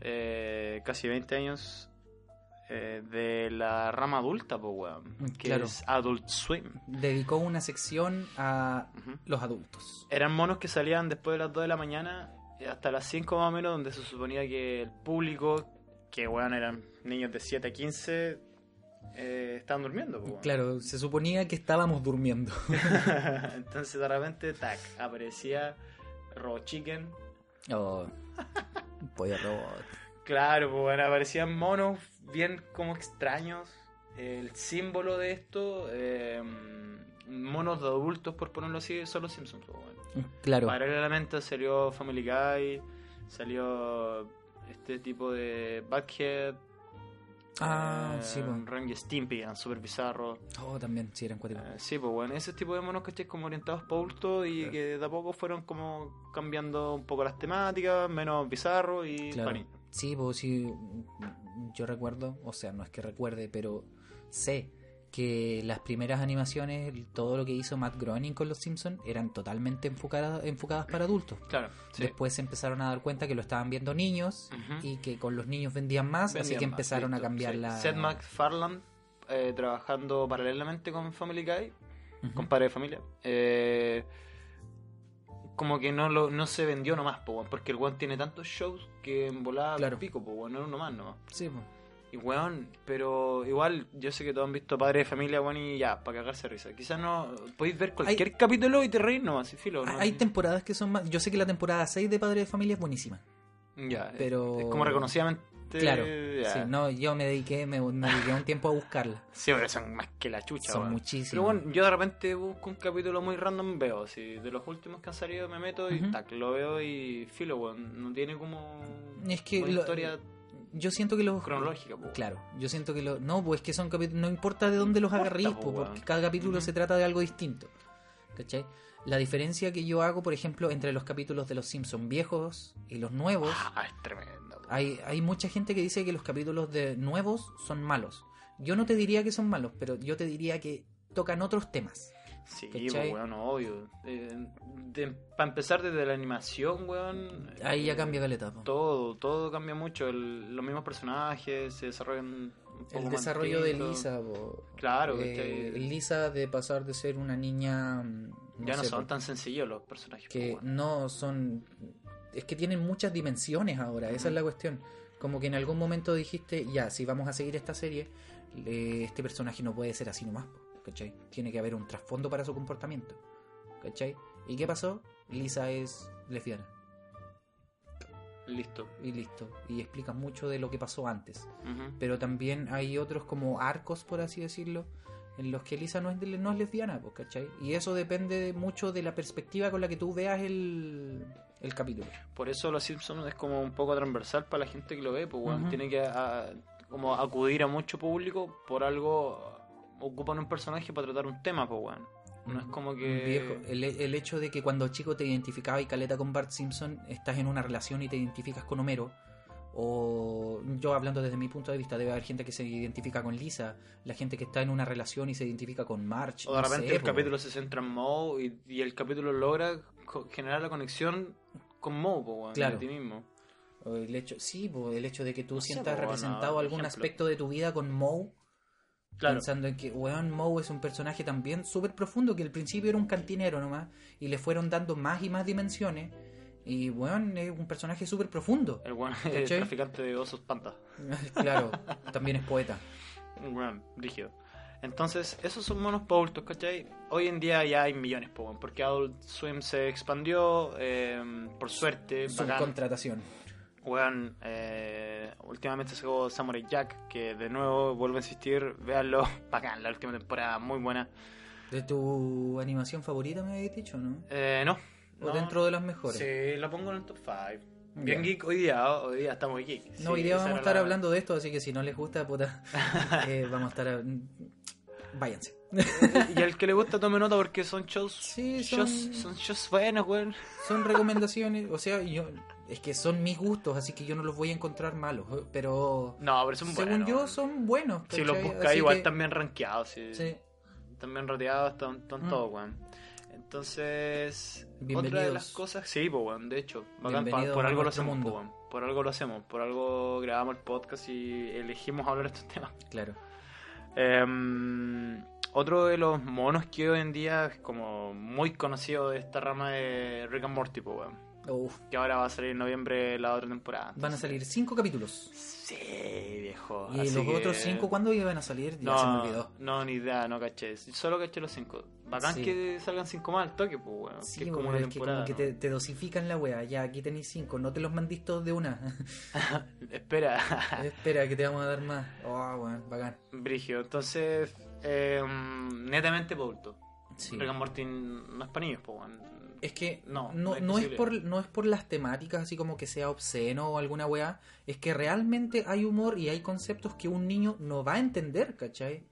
eh, casi 20 años, eh, de la rama adulta, pues, weón. Que Claro. es Adult Swim. Dedicó una sección a los adultos. Eran monos que salían después de las 2 de la mañana eh, hasta las 5 más o menos, donde se suponía que el público, que weón eran niños de 7 a 15, eh, estaban durmiendo. po. Claro, se suponía que estábamos durmiendo. Entonces de repente, tac, aparecía Robot Chicken. Oh, pollo robot. Claro, pues bueno, aparecían monos bien como extraños. El símbolo de esto, eh, monos de adultos, por ponerlo así, son los Simpsons. weón. Claro. Paralelamente salió Family Guy, salió este tipo de Buckhead, Ah, eh, sí, pues. Ren y Stimpy, eran súper bizarros. Oh, también, sí, eran cuáticos. Eh, sí, pues bueno, ese tipo de monos que como orientados para adultos y Claro. que de a poco fueron como cambiando un poco las temáticas, menos bizarros y Claro. funny. Sí, pues sí, yo recuerdo, o sea, no es que recuerde, pero sé que las primeras animaciones, todo lo que hizo Matt Groening con Los Simpsons, eran totalmente enfocadas, enfocadas para adultos. Claro, sí. Después se empezaron a dar cuenta que lo estaban viendo niños y que con los niños vendían más, así que más, empezaron a cambiar sí. la... Seth MacFarlane eh, trabajando paralelamente con Family Guy, con Padre de Familia. eh, como que no lo no se vendió nomás, po, porque el weón tiene tantos shows que en volada Claro. pico, po, no era uno más nomás. Sí, pues. Y weón, pero igual, yo sé que todos han visto Padre de Familia, weón, y ya, para cagarse risa. Quizás no, podéis ver cualquier capítulo y te reís nomás, y filo, ¿no? Hay temporadas que son más... Yo sé que la temporada 6 de Padre de Familia es buenísima. Ya, pero- Es como reconocidamente... Claro. ya. Sí, no, yo me dediqué, me, me dediqué un tiempo a buscarla. Sí, pero son más que la chucha, Son muchísimas. Pero bueno, yo de repente busco un capítulo muy random, veo, si de los últimos que han salido me meto y Ujú. tac, lo veo y filo, weón, no tiene como Es que una lo- historia yo siento que los cronológica, po. Claro, yo siento que lo no, pues es que son capítulos, no importa de dónde los agarrís, po, porque cada capítulo se trata de algo distinto. ¿Cachai? La diferencia que yo hago, por ejemplo, entre los capítulos de los Simpsons viejos y los nuevos, Ah, es tremendo. hay, hay mucha gente que dice que los capítulos de nuevos son malos. Yo no te diría que son malos, pero yo te diría que tocan otros temas. Sí, pues, weón, obvio. para empezar desde la animación, weón. Ahí ya eh, cambia caleta. po. Todo, todo cambia mucho. El- los mismos personajes se desarrollan un poco El desarrollo de. Lisa, po. Claro, Eh. Lisa de pasar de ser una niña... mm, Ya no sé, son po, tan sencillos los personajes. que po, weón. no son es que tienen muchas dimensiones ahora esa es la cuestión como que en algún momento dijiste ya si vamos a seguir esta serie eh, este personaje no puede ser así nomás po, ¿cachai? tiene que haber un trasfondo para su comportamiento ¿cachai? ¿y qué pasó? Lisa es lesbiana Listo. y listo y explica mucho de lo que pasó antes pero también hay otros como arcos por así decirlo en los que Lisa no es, no es lesbiana, pues, ¿cachai? Y eso depende mucho de la perspectiva con la que tú veas el, el capítulo. Por eso Los Simpsons es como un poco transversal para la gente que lo ve, pues tiene que a- como acudir a mucho público por algo ocupan un personaje para tratar un tema, pues weón. No es como que Viejo, el, el hecho de que cuando chico te identificabas y caleta con Bart Simpson, estás en una relación y te identificas con Homero. O yo hablando desde mi punto de vista, debe haber gente que se identifica con Lisa, la gente que está en una relación y se identifica con March. o de no repente sé, el po. capítulo se centra en Moe y, y el capítulo logra generar la conexión con Moe, pues weón, Claro. ti mismo. O el hecho, sí, po, el hecho de que tú No sientas po, representado algún ejemplo. aspecto de tu vida con Moe, Claro. Pensando en que, weón, Moe es un personaje también súper profundo, que al principio era un cantinero nomás, y le fueron dando más y más dimensiones. Y, weón, es un personaje súper profundo. El weón ¿Cachai? es traficante de osos pantas. claro, también es poeta. Un weón, rígido. Entonces, esos son monos adultos, ¿cachai? Hoy en día ya hay millones, po, weón, porque Adult Swim se expandió, eh, por suerte. Subcontratación. Weón, eh, últimamente sacó Samurai Jack, que de nuevo vuelvo a insistir, véanlo, bacán, la última temporada, muy buena. ¿De tu animación favorita me habéis dicho, no? Eh, no. ¿O no. dentro de las mejores? Sí, la pongo en el top 5. Bien geek hoy día, hoy día estamos geek. No, hoy día vamos a estar la- hablando de esto, así que si no les gusta, puta, eh, vamos a estar... a- Váyanse. Y al que le gusta tome nota porque son shows, Sí, son- shows, son shows buenos, weón. Son recomendaciones, o sea, yo es que son mis gustos, así que yo no los voy a encontrar malos, eh, pero No, pero son según buenos. yo son buenos. Si los buscáis, igual que- están bien rankeados. Sí. Sí, Están bien rateados, están, están Mm. todos, weón. Entonces, otra de las cosas, sí, pues, weón, de hecho, bacán, por algo lo hacemos, mundo. po, weón. por algo lo hacemos, por algo grabamos el podcast y elegimos hablar de estos temas. claro. Em, otro de los monos que hoy en día es como muy conocido de esta rama de Rick and Morty, po, weón. Uf, Que ahora va a salir en noviembre la otra temporada. van a salir cinco capítulos. Sí, viejo. ¿Y así los que- otros cinco cuándo iban a salir? Ya se me No, olvidó. no, ni idea, no caché. Solo caché los cinco. Bacán Sí. que salgan cinco más al toque, pues, weón. Sí, que es como una que te, te dosifican la wea. Ya, aquí tenéis cinco, no te los mandís todos de una. Espera, Espera, que te vamos a dar más. Oh, weón, bacán. Brigio. Entonces, eh, netamente adultos. Sí. Rick and Morty no es para niños, pues, weón. Es que No, no, no es no, es por, no es por las temáticas, así como que sea obsceno o alguna weá. Es que realmente hay humor y hay conceptos que un niño no va a entender, ¿cachai?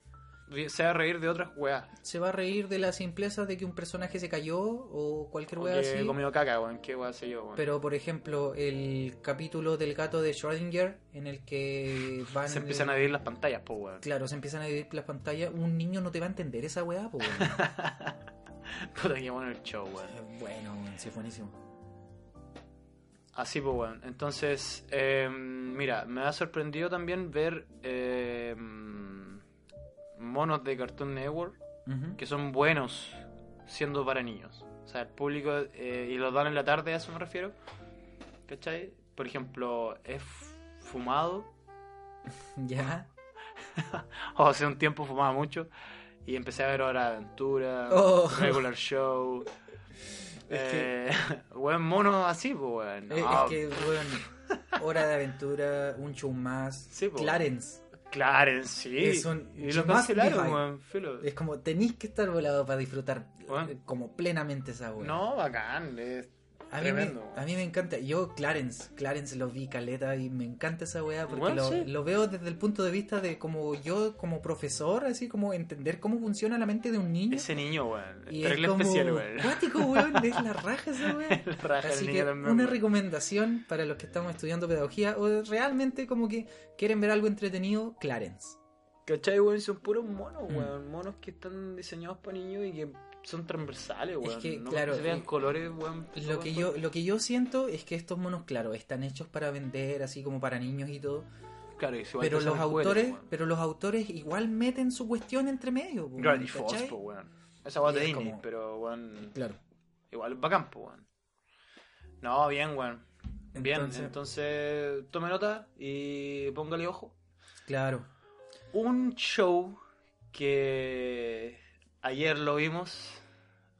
Se va a reír de otras weas. Se va a reír de la simpleza de que un personaje se cayó o cualquier O que así. comido caca, weón. ¿Qué wea sé yo, weón? Pero, por ejemplo, el capítulo del gato de Schrödinger, en el que van. Se empiezan a dividir las pantallas, pues, weón. Claro, se empiezan a dividir las pantallas. Un niño no te va a entender esa weá, pues. Puta que bueno el show, weón. bueno, sí, fue buenísimo. Así pues, weón. Entonces, eh, mira, me ha sorprendido también ver eh, monos de Cartoon Network que son buenos siendo para niños. O sea, el público, eh, y los dan en la tarde, a eso me refiero. ¿Cachai? Por ejemplo, es fumado, Ya. o hace un tiempo fumaba mucho, y empecé a ver Hora de Aventura, Oh. Regular Show. Es que- eh, weón, monos así, pues, weón. Eh, No, Es que, bueno, Hora de Aventura, un show más. Sí, po. Clarence. Clarence, sí. Es un y lo cancelaron, weón. Es como, tenéis que estar volado para disfrutar Bueno. eh, como plenamente esa weá. No, bacán, es a mí, me, tremendo. a mí me encanta. Yo, Clarence, Clarence lo vi caleta y me encanta esa weá porque lo, sí. lo veo desde el punto de vista de como yo, como profesor, así como entender cómo funciona la mente de un niño. Ese niño, weón. y es como especial, weón. cuático, weón, es la raja esa weá. La raja del Así que también, una recomendación para los que estamos estudiando pedagogía o realmente como que quieren ver algo entretenido, Clarence. ¿Cachai, weón? Son puros monos, Mm. weón. Monos que están diseñados para niños y que son transversales, weón. que, no claro, se vean eh, colores, weón. Lo que yo lo que yo siento es que estos monos, claro, están hechos para vender, así como para niños y todo, Claro, y pero los juguetes, autores, weón. pero los autores igual meten su cuestión entre medio, po, Gravity Falls, weón. Esa weón de es Disney, como- pero, weón. Claro. Igual es bacán, po, weón. No, bien, weón. Bien, Entonces- entonces tome nota y póngale ojo. Claro. Un show que ayer lo vimos.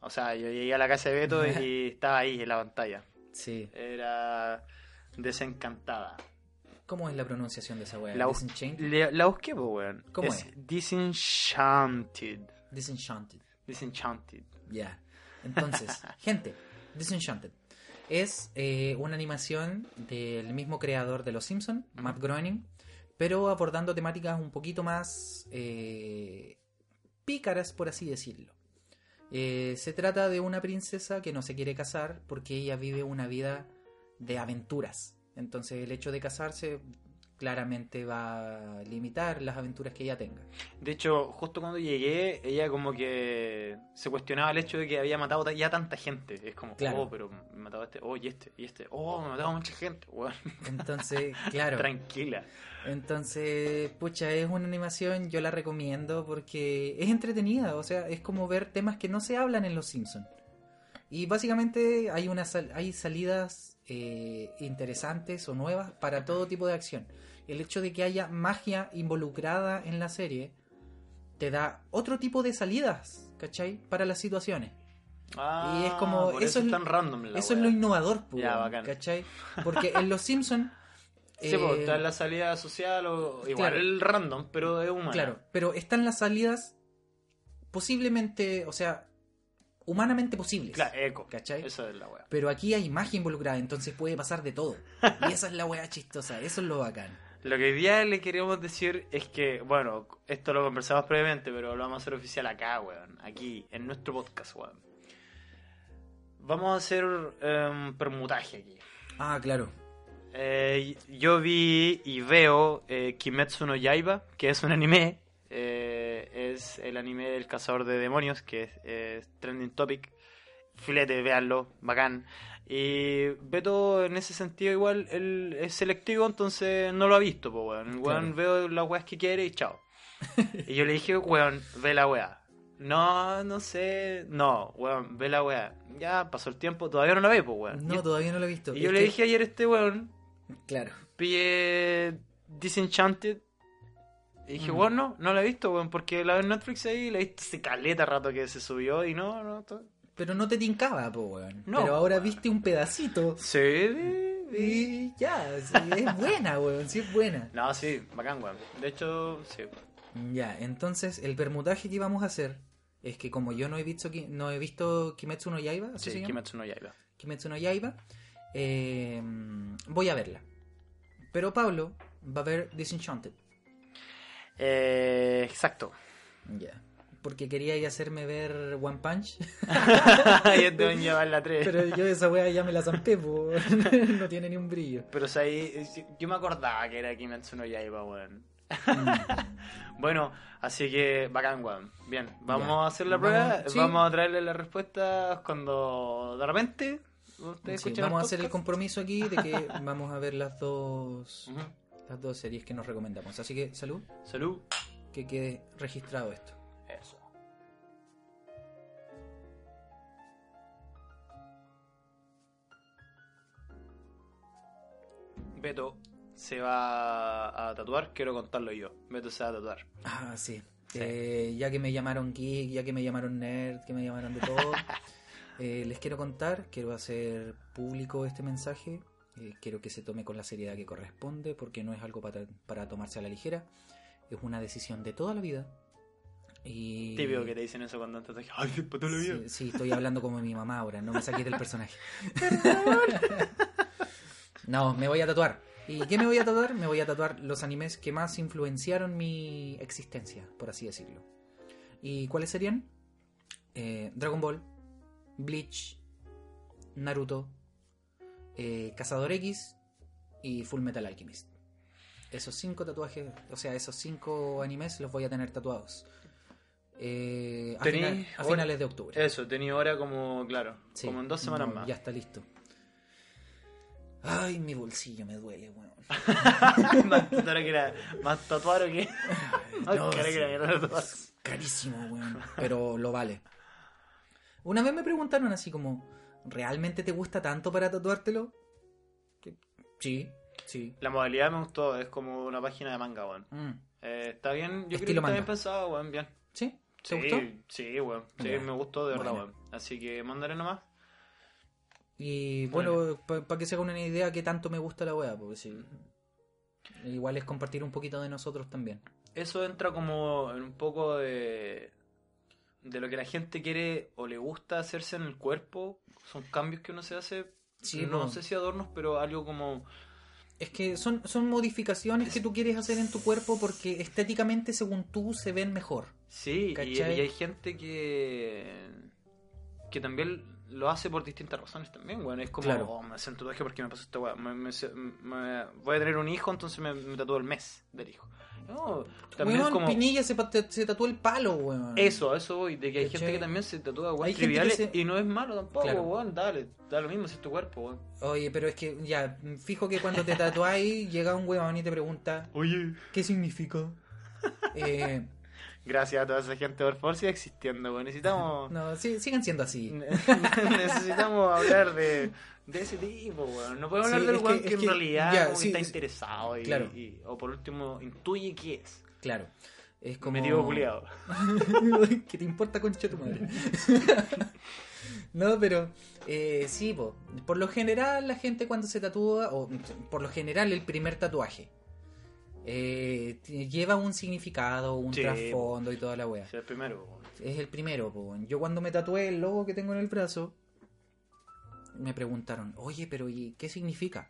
O sea, yo llegué a la casa de Beto y estaba ahí en la pantalla. Sí. Era desencantada. ¿Cómo es la pronunciación de esa weá? La, le- la busqué, pues, weón. ¿Cómo es? es? Disenchanted. Disenchanted. Disenchanted. Ya. Entonces, gente, Disenchanted es eh, una animación del mismo creador de Los Simpsons, Matt Groening, pero abordando temáticas un poquito más eh, pícaras, por así decirlo. Eh, se trata de una princesa que no se quiere casar porque ella vive una vida de aventuras. Entonces el hecho de casarse claramente va a limitar las aventuras que ella tenga. De hecho, justo cuando llegué, ella como que se cuestionaba el hecho de que había matado ta- ya tanta gente. Es como, Claro. oh, pero me mataba este, oh, y este, y este, oh, me ha matado mucha gente, weón. Entonces, claro. Tranquila. Entonces, pucha, es una animación, yo la recomiendo porque es entretenida, o sea, es como ver temas que no se hablan en Los Simpsons. Y básicamente hay, una sal- hay salidas eh, interesantes o nuevas para todo tipo de acción. El hecho de que haya magia involucrada en la serie te da otro tipo de salidas, ¿cachai? Para las situaciones. Ah, Y es como- por eso eso, es tan random la Eso es lo innovador, pues, Ya, bacán. ¿cachai? Porque en Los Simpsons... Sí, pues, está en la salida social o igual claro. el random, pero es humano. Claro, pero están las salidas posiblemente, o sea, humanamente posibles. Claro, eco. ¿Cachai? Eso es la weá. Pero aquí hay magia involucrada, entonces puede pasar de todo. Y esa es la weá chistosa, eso es lo bacán. Lo que hoy día le queríamos decir es que, bueno, esto lo conversamos previamente, pero lo vamos a hacer oficial acá, weón. Aquí, en nuestro podcast, weón. Vamos a hacer un permutaje aquí. Ah, claro. Eh, yo vi y veo eh, Kimetsu no Yaiba, que es un anime. eh, es el anime del cazador de demonios, que es, es trending topic. Filete, véanlo, bacán. Y Beto, en ese sentido, igual él es selectivo, entonces no lo ha visto, pues, weón. El weón veo las weas que quiere y chao. y yo le dije, weón, ve la wea. No, no sé. No, weón, ve la wea. Ya pasó el tiempo, todavía no la ve, pues, weón. No, todavía no lo he visto. y yo le que- dije ayer a este weón, Claro. pillé Disenchanted. Y dije, Mm. bueno, no, no la he visto, weón, porque la veo en Netflix ahí, la he visto hace caleta rato que se subió y no, no, to- Pero no te tincaba, po, weón. No, Pero ahora viste un pedacito. Sí. Y ya, sí, es buena, weón, sí es buena. No, sí, bacán, weón. De hecho, sí. Ya, entonces el permutaje que vamos a hacer es que como yo no he visto no he visto Kimetsu no Yaiba, ¿así Sí? Kimetsu no Yaiba. Kimetsu no Yaiba, eh, voy a verla. Pero Pablo va a ver Disenchanted. Eh, exacto. Ya. Porque quería ir a hacerme ver One Punch. Ahí te a llevar la 3. Pero yo esa wea ya me la zampé, no tiene ni un brillo. Pero o sea, ahí, yo me acordaba que era Kimetsu no Yaiba, weón. Mm. Bueno, así que bacán, weón. Bien, vamos a hacer la Vamos- prueba. sí. Vamos a traerle las respuestas cuando de repente ustedes Sí, vamos a hacer el compromiso aquí de que vamos a ver las dos. Las dos series que nos recomendamos. Así que salud, Salud. que quede registrado esto. Eso. Beto se va a tatuar, quiero contarlo yo. Beto se va a tatuar. Ah, sí. Sí. Eh, ya que me llamaron geek, ya que me llamaron nerd, que me llamaron de todo, eh, les quiero contar, quiero hacer público este mensaje, eh, quiero que se tome con la seriedad que corresponde, porque no es algo para, para tomarse a la ligera, es una decisión de toda la vida. Y... Típico que te dicen eso cuando te tatuas. Ay, toda la vida. Sí, sí, estoy hablando como mi mamá ahora, no me saqué del personaje. no, me voy a tatuar. ¿Y qué me voy a tatuar? Me voy a tatuar los animes que más influenciaron mi existencia, por así decirlo. ¿Y cuáles serían? Eh, Dragon Ball, Bleach, Naruto, eh, Cazador X y Full Metal Alchemist. Esos cinco tatuajes, o sea, esos cinco animes los voy a tener tatuados. Eh, a, Tení- final- a ahora- finales de octubre. Eso, tenía hora como, claro, Sí, como en dos semanas no, más. Ya está listo. Ay, mi bolsillo me duele, weón. más tatuar que era. Más que. No, sí, es carísimo, weón. Pero lo vale. Una vez me preguntaron así como, ¿realmente te gusta tanto para tatuártelo? Que- Sí, sí. La modalidad me gustó, es como una página de manga, weón. Mm. Eh, está bien, yo creo que está bien pensado, weón, bien. ¿Sí? ¿Te Sí, gustó? Sí, weón. Sí, me gustó de verdad, Bueno. weón. Así que mandaré nomás. Y bueno, para que se hagan una idea qué tanto me gusta la weá, porque sí. Igual es compartir un poquito de nosotros también. Eso entra como en un poco de. De lo que la gente quiere o le gusta hacerse en el cuerpo. Son cambios que uno se hace. Sí, no sé si adornos, pero algo como. Es que son, son modificaciones que tú quieres hacer en tu cuerpo porque estéticamente, según tú, se ven mejor. Sí, y, hay gente que. que también lo hace por distintas razones también, weón. Es como, Claro. oh, me hacen tatuaje porque me pasó esta weá. Me, me- me- voy a tener un hijo, entonces me, me tatúo el mes del hijo. No, también Weón, como... Pinilla se, se tatuó el palo, weón. Eso, a eso voy, de que hay gente que también se tatúa weón triviales se- y no es malo tampoco, Claro. weón, dale, da lo mismo si es tu cuerpo, weón. Oye, pero es que ya, fijo que cuando te tatuáis llega un weón y te pregunta, Oye. ¿qué significa? Eh, Gracias a toda esa gente, por favor, siga existiendo, weón. Necesitamos... no, sí, sigan siendo así. Necesitamos hablar de, de ese tipo, weón. No podemos Sí, hablar del que- weón que, en que- realidad sí, está es- interesado y, claro. y- o por último intuye qué es. Claro. Es como... Metido culiado. ¿Qué te importa, concha tu madre? no, pero eh, sí, po. por lo general la gente cuando se tatúa, o por lo general el primer tatuaje, eh, lleva un significado, un Sí, trasfondo y toda la wea. Es el primero. Es el primero, po. Yo cuando me tatué el logo que tengo en el brazo, me preguntaron, oye, pero ¿y qué significa?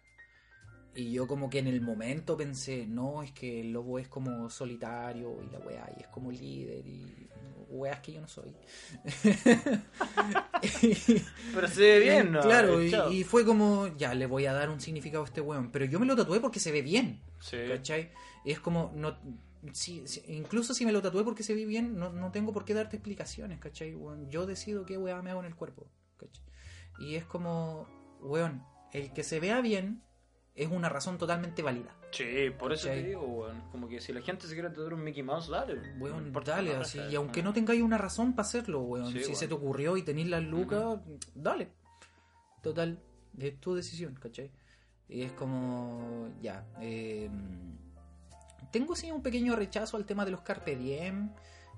Y yo como que en el momento pensé, no, es que el lobo es como solitario y la weá, y es como líder y weas que yo no soy. Pero se ve bien, ¿no? Claro, y, fue como, ya, le voy a dar un significado a este weón. Pero yo me lo tatué porque se ve bien. Sí. ¿Cachai? Es como, no, si, si- incluso si me lo tatué porque se ve bien, no, no tengo por qué darte explicaciones, ¿cachai? Weón, yo decido qué weá me hago en el cuerpo, ¿cachai? Y es como, weón, el que se vea bien es una razón totalmente válida. Sí, por eso ¿Cachai? te digo, weón. Como que si la gente se quiere tatuar un Mickey Mouse, dale. No Weón, importa dale, así. Y aunque no tengáis una razón para hacerlo, weón, Sí, si weón. se te ocurrió y tenéis las lucas, dale. Total, es tu decisión, ¿cachai? Y es como, ya. eh, tengo sí un pequeño rechazo al tema de los Carpe Diem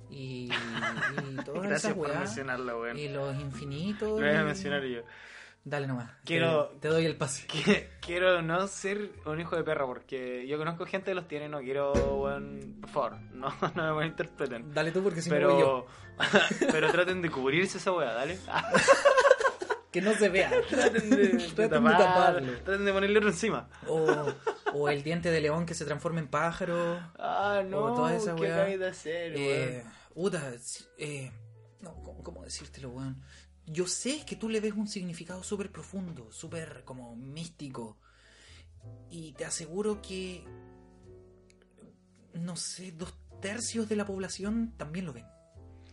y, y todas Gracias esas por mencionarlo, weón. Y los infinitos. Lo voy a y- mencionar yo. Dale nomás. Quiero- Te, te doy el pase. Que- quiero no ser un hijo de perra porque yo conozco gente que los tiene, no quiero, weón, por favor, no, no me malinterpreten. Dale tú porque si no voy yo. Pero, traten de cubrirse esa weá, dale. Que no se vea. traten de, de Traten de tapar, taparlo. traten de ponerle otro encima. O, o el diente de león que se transforma en pájaro. Ah, no, O toda esa ¿qué weá. de hacer, Eh? Uta, eh, no, ¿cómo, cómo decírtelo, weón? Yo sé que tú le ves un significado súper profundo, súper como místico. Y te aseguro que, no sé, dos tercios de la población también lo ven.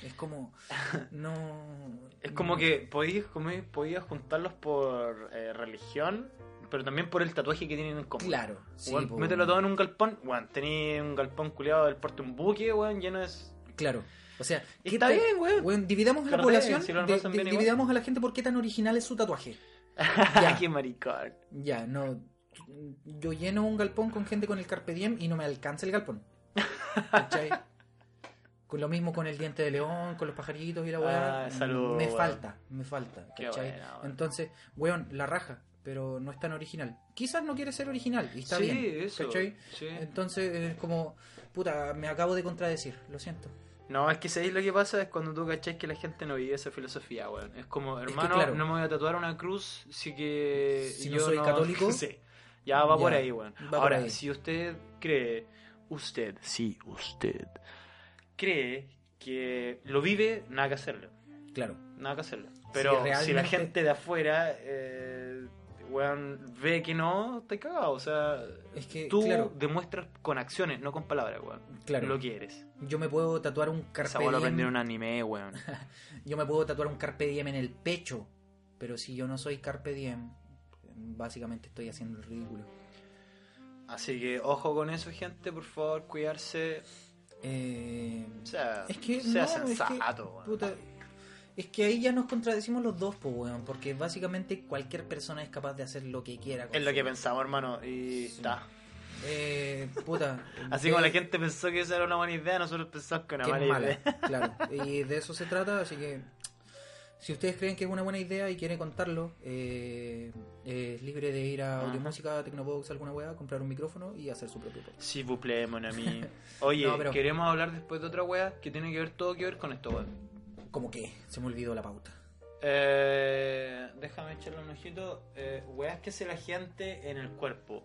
Es como, no... Es como que podías, podías juntarlos por eh, religión, pero también por el tatuaje que tienen en común. Claro, sí, Weón, po, mételo todo en un galpón, weón, tenía un galpón culiado del porte un buque, weón, lleno de... Claro. O sea, ¿qué está bien, weón. weón, dividamos a la población, si lo de- pasan de- bien igual. dividamos a la gente por qué tan original es su tatuaje. ¡Ay, qué maricón! Ya, no. Yo lleno un galpón con gente con el Carpe Diem y no me alcanza el galpón. ¿Cachai? Con lo mismo con el diente de león, con los pajaritos y la weá. Ah, me falta, me falta. ¿Cachai? buena. Entonces, weón, la raja, pero no es tan original. Quizás no quiere ser original y está sí, bien. eso. ¿Cachai? sí. Entonces es como, puta, me acabo de contradecir, lo siento. No, es que sabéis lo que pasa es cuando tú cacháis que la gente no vive esa filosofía, weón. Es como, que, hermano, claro. no me voy a tatuar una cruz si que Si no yo soy católico. sí. Ya va por ahí, weón. por Ahora, ahí. si usted cree, usted, sí, usted, cree que lo vive, nada que hacerle. Claro. Nada que hacerle. Pero si la realmente- gente de afuera, eh, weón, ve que no, te cagado. O sea, Es que, tú claro, demuestras con acciones, no con palabras, weón. Claro. Lo que eres. yo me puedo tatuar un Esa Carpe weón lo aprendí en Diem. un anime, weón. Yo me puedo tatuar un Carpe Diem en el pecho, pero si yo no soy Carpe Diem, básicamente estoy haciendo el ridículo. Así que ojo con eso, gente, por favor, cuidarse. Eh, O sea, es que sea no, es que, sensato, weón. puta, es que ahí ya nos contradecimos los dos, po, weón, porque básicamente cualquier persona es capaz de hacer lo que quiera. con Es lo que pensamos, hermano. Y está. Eh, puta. Así de- como la gente pensó que esa era una buena idea, nosotros pensamos que era una mala mala, idea. claro. Y de eso se trata, así que si ustedes creen que es una buena idea y quieren contarlo, eh, es libre de ir a. Audiomúsica, Tecnobox, alguna weá, comprar un micrófono y hacer su propio podcast. Si vous plaît, mon ami. Oye, No, pero- queremos hablar después de otra wea que tiene que ver todo que ver con esto, weón. Como que Se me olvidó la pauta. Eh, déjame echarle un ojito. Eh, weas que se la gente en el cuerpo.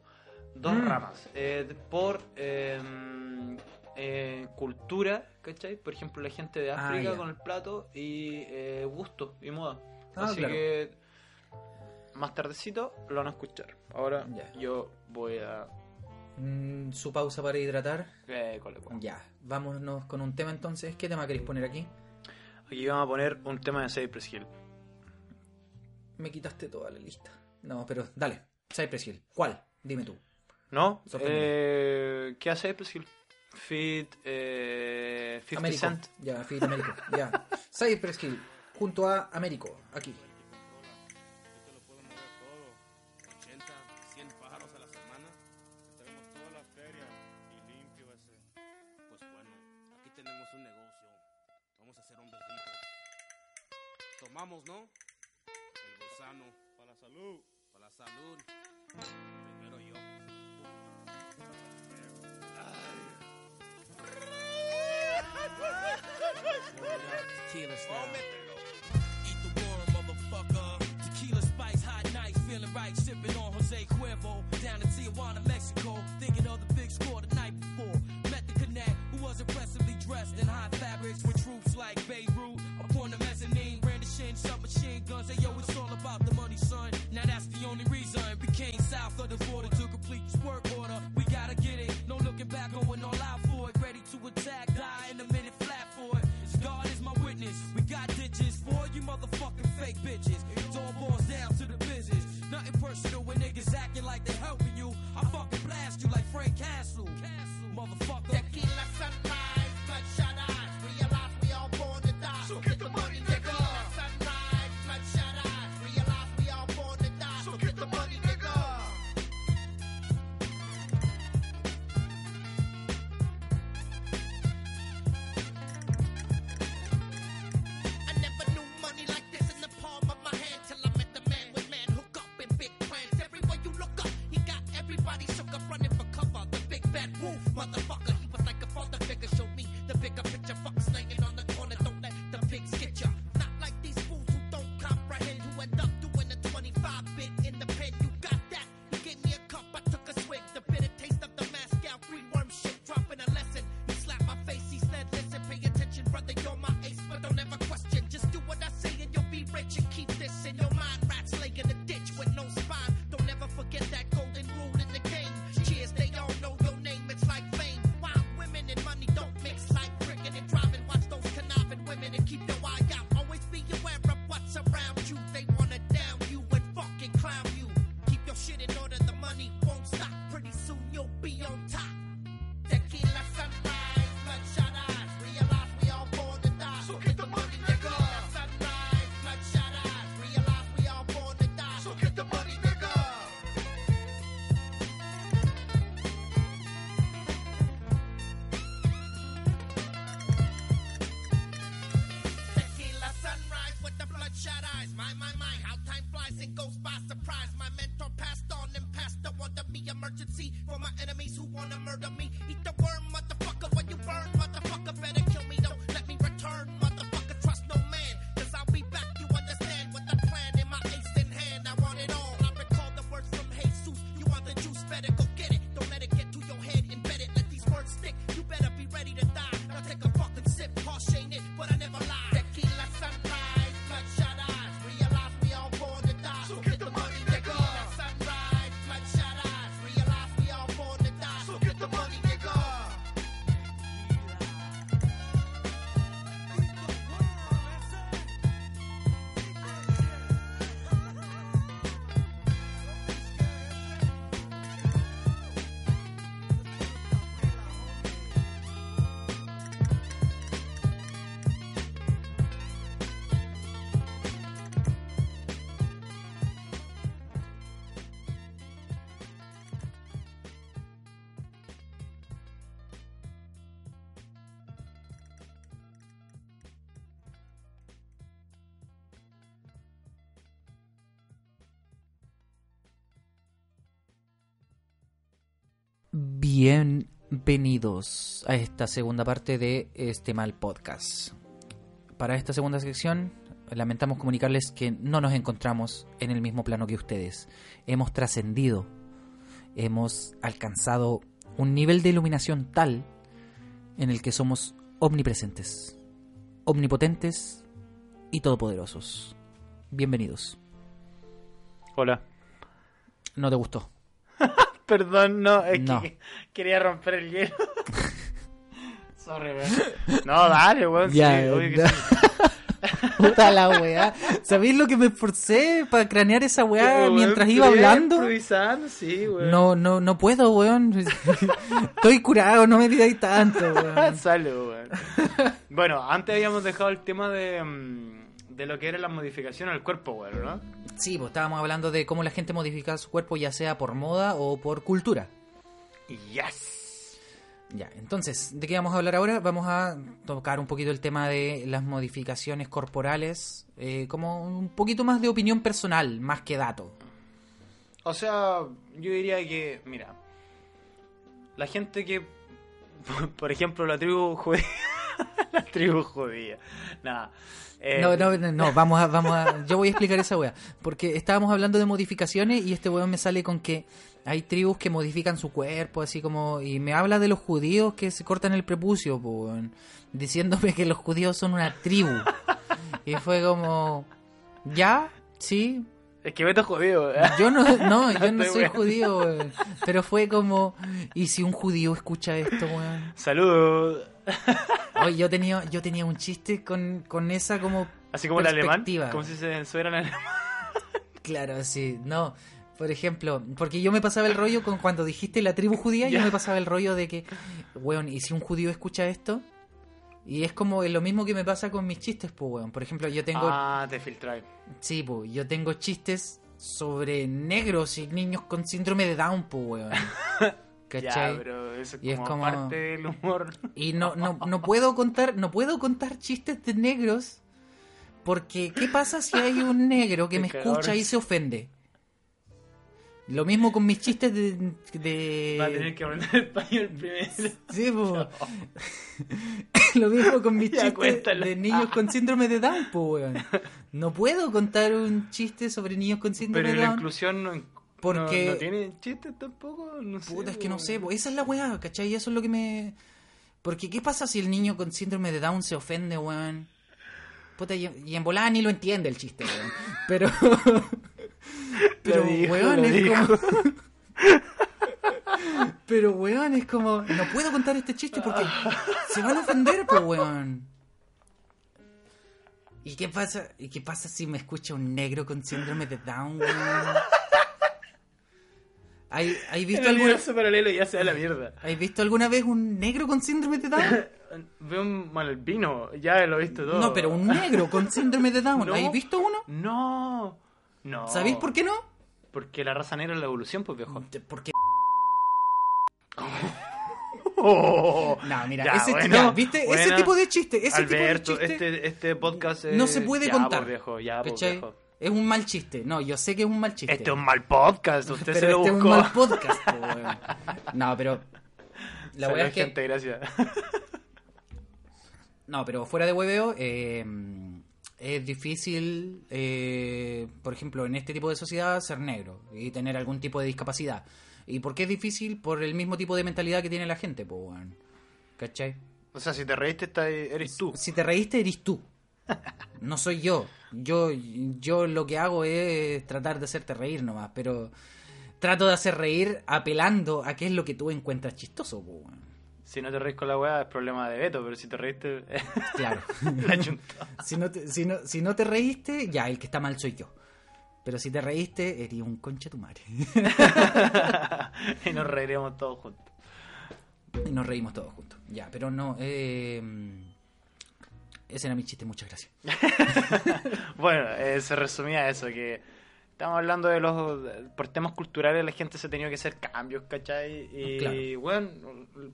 Dos mm. ramas. Eh, por em, eh, cultura, ¿cachai? Por ejemplo, la gente de ah, África con el plato y gusto y moda. Ah, Así que más tardecito lo van a escuchar. Ahora yo voy a. Mm, su pausa para hidratar. Ya, vámonos con un tema entonces. ¿Qué tema queréis poner aquí? que íbamos a poner un tema de Cypress Hill. Me quitaste toda la lista. No, pero dale, Cypress Hill. ¿Cuál? Dime tú. ¿No? Eh, ¿Qué hace Cypress Hill? Fit eh, 50 Américo. Ya, Fit Américo. ya. Cypress junto a Américo, aquí. tomamos, ¿no? El gusano. Para la salud. Para la salud. Primero yo. Tequila Eat the worm, motherfucker. Tequila spice, hot night, feeling right. Sipping on Jose Cuervo. Down in Tijuana, Mexico. Thinking of the big score the night before was impressively dressed in high fabrics with troops like Beirut upon the mezzanine. Brandishing submachine guns, hey yo, it's all about the money, son. Now that's the only reason. We came south of the border to complete this work order. We gotta get it, no looking back, going all out for it. Ready to attack, die in a minute flat for it. God is my witness, we got ditches for you motherfucking fake bitches. It all boils down to the business. Nothing personal when niggas acting like they're helping you. I fucking blast you like Frank Castle. Bienvenidos a esta segunda parte de este mal podcast. Para esta segunda sección, lamentamos comunicarles que no nos encontramos en el mismo plano que ustedes. Hemos trascendido, hemos alcanzado un nivel de iluminación tal en el que somos omnipresentes, omnipotentes y todopoderosos. Bienvenidos. Hola. No te gustó. Perdón, no, es No. que quería romper el hielo. Sorry, weón. No, dale, weón. sí, obvio que sí. Puta la weá. ¿Sabéis lo que me esforcé para cranear esa weá Pero, mientras weón, iba hablando? improvisando, sí, weón. No, no, no puedo, weón. Estoy curado, no me pidáis tanto, weón. Salud, weón. Bueno, antes habíamos dejado el tema de, mm, de lo que era la modificación al cuerpo, weón, ¿no? Sí, pues estábamos hablando de cómo la gente modifica su cuerpo, ya sea por moda o por cultura. Yes. Ya, entonces, ¿de qué vamos a hablar ahora? Vamos a tocar un poquito el tema de las modificaciones corporales, eh, como un poquito más de opinión personal, más que dato. O sea, yo diría que, mira, la gente que, por ejemplo, la tribu judía, la tribu judía, nada. eh, No, no, no, vamos a, vamos a, yo voy a explicar esa wea, porque estábamos hablando de modificaciones y este weón me sale con que hay tribus que modifican su cuerpo, así como, y me habla de los judíos que se cortan el prepucio, diciéndome que los judíos son una tribu. Y fue como, ya, sí, Es que Beto es judío, ¿eh? yo no, no, yo no soy judío, weón, pero fue como, ¿y si un judío escucha esto, weón? Salud. Oye, yo tenía, yo tenía un chiste con, con esa como Así como el alemán, como si se suena en alemán. Claro, sí, no. Por ejemplo, porque yo me pasaba el rollo con cuando dijiste la tribu judía, yo me pasaba el rollo de que, weón, ¿y si un judío escucha esto? Y es como lo mismo que me pasa con mis chistes, pues, weón. Por ejemplo, yo tengo, Ah, te filtráis. sí, pues, yo tengo chistes sobre negros y niños con síndrome de Down, pues, weón. Ya, ¿Cachai? pero eso es Y es como, parte del humor. Y no, no, no puedo contar, no puedo contar chistes de negros porque ¿qué pasa si hay un negro que me escucha y se ofende? Lo mismo con mis chistes de... de... Va a tener que aprender español primero. Sí, po. Lo mismo con mis Ya, chistes cuéntalo. de niños con síndrome de Down, po, weón. No puedo contar un chiste sobre niños con síndrome Pero de la Down. inclusión no, Porque- no, no tiene chistes tampoco. No sé, Puta, es que no sé, po. esa es la weá, ¿cachai? Eso es lo que me... Porque ¿qué pasa si el niño con síndrome de Down se ofende, weón? Puta, y en volada ni lo entiende el chiste, weón. Pero... Pero, dijo, weón, es como... Pero, weón, es como... No puedo contar este chiste porque se van a ofender, pues, weón. ¿Y qué pasa? ¿Y qué pasa si me escucha un negro con síndrome de Down, weón? ¿Hay, ¿hay visto El alguna, paralelo ya se da la mierda. ¿Hay visto alguna vez un negro con síndrome de Down? Veo un malvino, ya lo he visto todo. No, pero un negro con síndrome de Down. No. ¿Hay visto uno? No. No. ¿Sabéis por qué no? Porque la raza negra es la evolución, pues viejo. Porque... Oh. No, mira, Ya, ese, bueno, ya, ¿viste? ese tipo de chiste, ese Alberto, tipo de chiste este, este podcast no eh, se puede ya, contar. pues, viejo, ya, pues, viejo. Es un mal chiste. No, yo sé que es un mal chiste. Este es un mal podcast, usted pero se lo este es un buscó. mal podcast. No, pero... La verdad es que... gente, gracias. No, pero fuera de hueveo, eh, es difícil, eh, por ejemplo, en este tipo de sociedad, ser negro y tener algún tipo de discapacidad. ¿Y por qué es difícil? Por el mismo tipo de mentalidad que tiene la gente, pues. ¿Cachai? O sea, si te reíste, está- eres tú. Si te reíste, eres tú. No soy yo. Yo, yo lo que hago es tratar de hacerte reír nomás, pero trato de hacer reír apelando a qué es lo que tú encuentras chistoso, pues. Si no te reís con la weá, es problema de Beto, pero si te reíste, Claro. la chunta. Si no, te, si, no, si no te reíste, ya, el que está mal soy yo. Pero si te reíste, eres un concha tu madre. y nos reiremos todos juntos. y nos reímos todos juntos. Ya, pero no. Eh, ese era mi chiste, muchas gracias. Bueno, eh, se resumía eso, que estamos hablando de los... Por temas culturales la gente se ha tenido que hacer cambios, ¿cachai? Y Claro. bueno,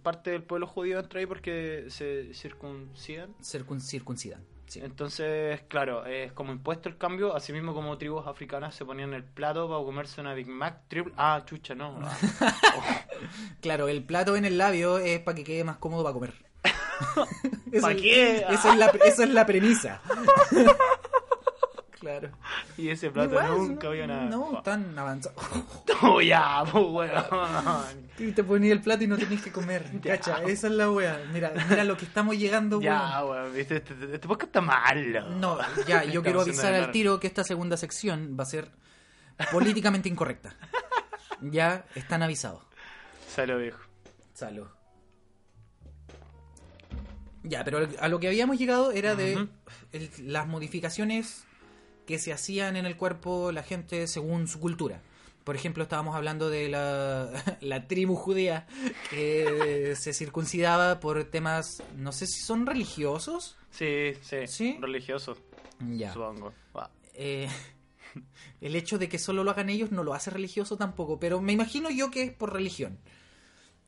parte del pueblo judío entra ahí porque se circuncidan. Circun, circuncidan. Sí. Entonces, claro, es como impuesto el cambio, así mismo como tribus africanas se ponían el plato para comerse una Big Mac triple. Ah, chucha, no. Claro, el plato en el labio es para que quede más cómodo para comer. Eso ¿Pa es- qué? Esa es, la, esa es la premisa. Claro. Y ese plato Igual, nunca no, había nada. No, tan avanzado. No, ya, pues, weón. Y te ponía el plato y no tenías que comer. Cacha, esa es la wea. Mira, mira lo que estamos llegando, Ya, weón. weón, viste, este, este podcast está malo. No, ya, yo quiero avisar al tiro que esta segunda sección va a ser políticamente incorrecta. Ya están avisados. Salud, viejo. Salud. Ya, pero a lo que habíamos llegado era de el- las modificaciones que se hacían en el cuerpo la gente según su cultura. Por ejemplo, estábamos hablando de la, la tribu judía que se circuncidaba por temas, no sé si son religiosos. Sí, sí, ¿Sí? Religioso, Ya. supongo. Eh, el hecho de que solo lo hagan ellos no lo hace religioso tampoco, pero me imagino yo que es por religión.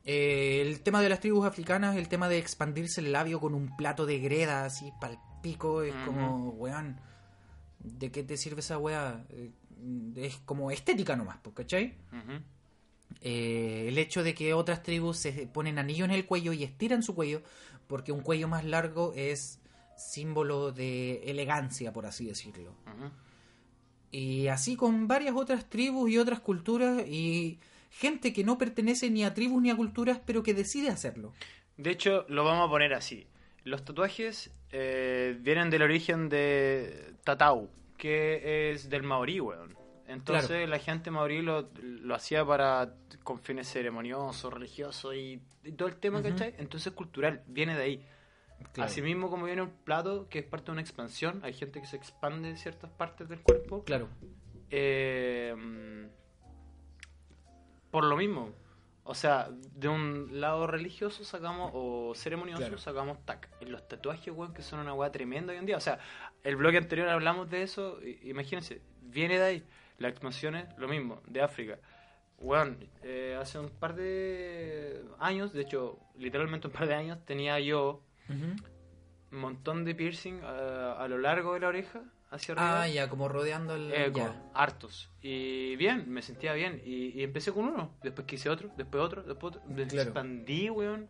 Eh, el tema de las tribus africanas, el tema de expandirse el labio con un plato de greda así pal pico, es Ujú. como, weón, ¿de qué te sirve esa weá? Eh, es como estética nomás, ¿cachai? Eh, el hecho de que otras tribus se ponen anillo en el cuello y estiran su cuello, porque un cuello más largo es símbolo de elegancia, por así decirlo. Y así con varias otras tribus y otras culturas y gente que no pertenece ni a tribus ni a culturas, pero que decide hacerlo. De hecho, lo vamos a poner así. Los tatuajes eh, vienen del origen de Tatau, que es del maorí, weón. Entonces Claro. la gente maorí lo, lo hacía para con fines ceremoniosos, religiosos y, y todo el tema. ¿cachai? Entonces es cultural, viene de ahí. Asimismo como viene un plato que es parte de una expansión, hay gente que se expande en ciertas partes del cuerpo. Claro. Eh, por lo mismo. O sea, de un lado religioso sacamos, o ceremonioso, Claro. sacamos tac. Los tatuajes, weón, que son una weá tremenda hoy en día. O sea, el bloque anterior hablamos de eso. Imagínense, viene de ahí. Las expansiones, lo mismo, de África. Weón, eh, hace un par de años, de hecho, literalmente un par de años, tenía yo un montón de piercing eh, a lo largo de la oreja, hacia arriba. Ah, ya, como rodeando el... Eh, ya. hartos. Y bien, me sentía bien. Y, y empecé con uno, después quise otro, después otro, después otro. Claro. expandí, weón.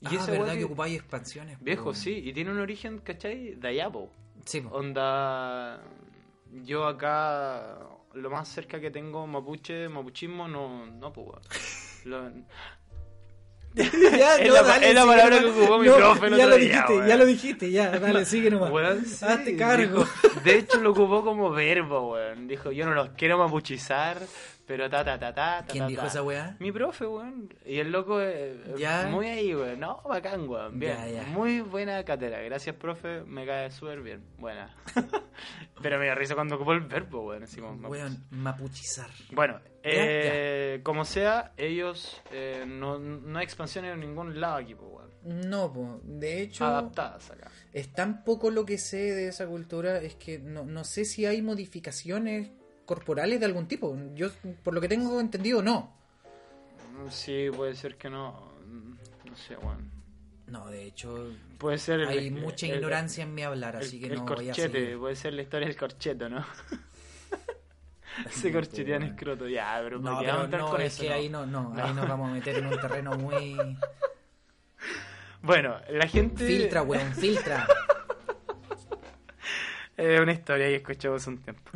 Y ah, esa verdad que que- ocupáis expansiones. Viejo, po. sí. Y tiene un origen, ¿cachai? De allá, po. Sí, po. Onda. Yo acá, lo más cerca que tengo, mapuche, mapuchismo, no, no, weón. Lo- ya, Es la- es la sigue palabra que ocupó mi No, profe el ya lo dijiste, ya lo dijiste, ya, dale, sigue nomás. Weón, sí, Hazte cargo. dijo- de hecho, lo ocupó como verbo, weón. Dijo, yo no los quiero mapuchizar, pero ta, ta, ta, ta, ta, ¿Quién ta, dijo ta. esa weá? Mi profe, weón. Y el loco, eh, Ya. muy ahí, weón. No, bacán, weón. Bien. Ya, ya. Muy buena cátedra. Gracias, profe. Me cae súper bien. Buena. pero me da risa cuando ocupó el verbo, weón. Así como, Weón, mapuchizar. bueno, eh, como sea, ellos eh, no, no hay expansiones en ningún lado aquí, pues, weón. No, po. de hecho... Adaptadas acá. Es tan poco lo que sé de esa cultura, es que no, no sé si hay modificaciones corporales de algún tipo. Yo, por lo que tengo entendido, no. Sí, puede ser que no. No sé, weón. No, de hecho, Puede ser. el- hay mucha el- ignorancia en mi hablar, así que no voy a corchete, seguir. puede ser la historia del corcheto, ¿no? Se corchetean escroto, ya, pero No, ¿para qué pero no, con es eso, que no? ahí no, no, No. ahí nos vamos a meter en un terreno muy... Bueno, la gente. Filtra, weón, filtra. Es una historia que escuchamos un tiempo.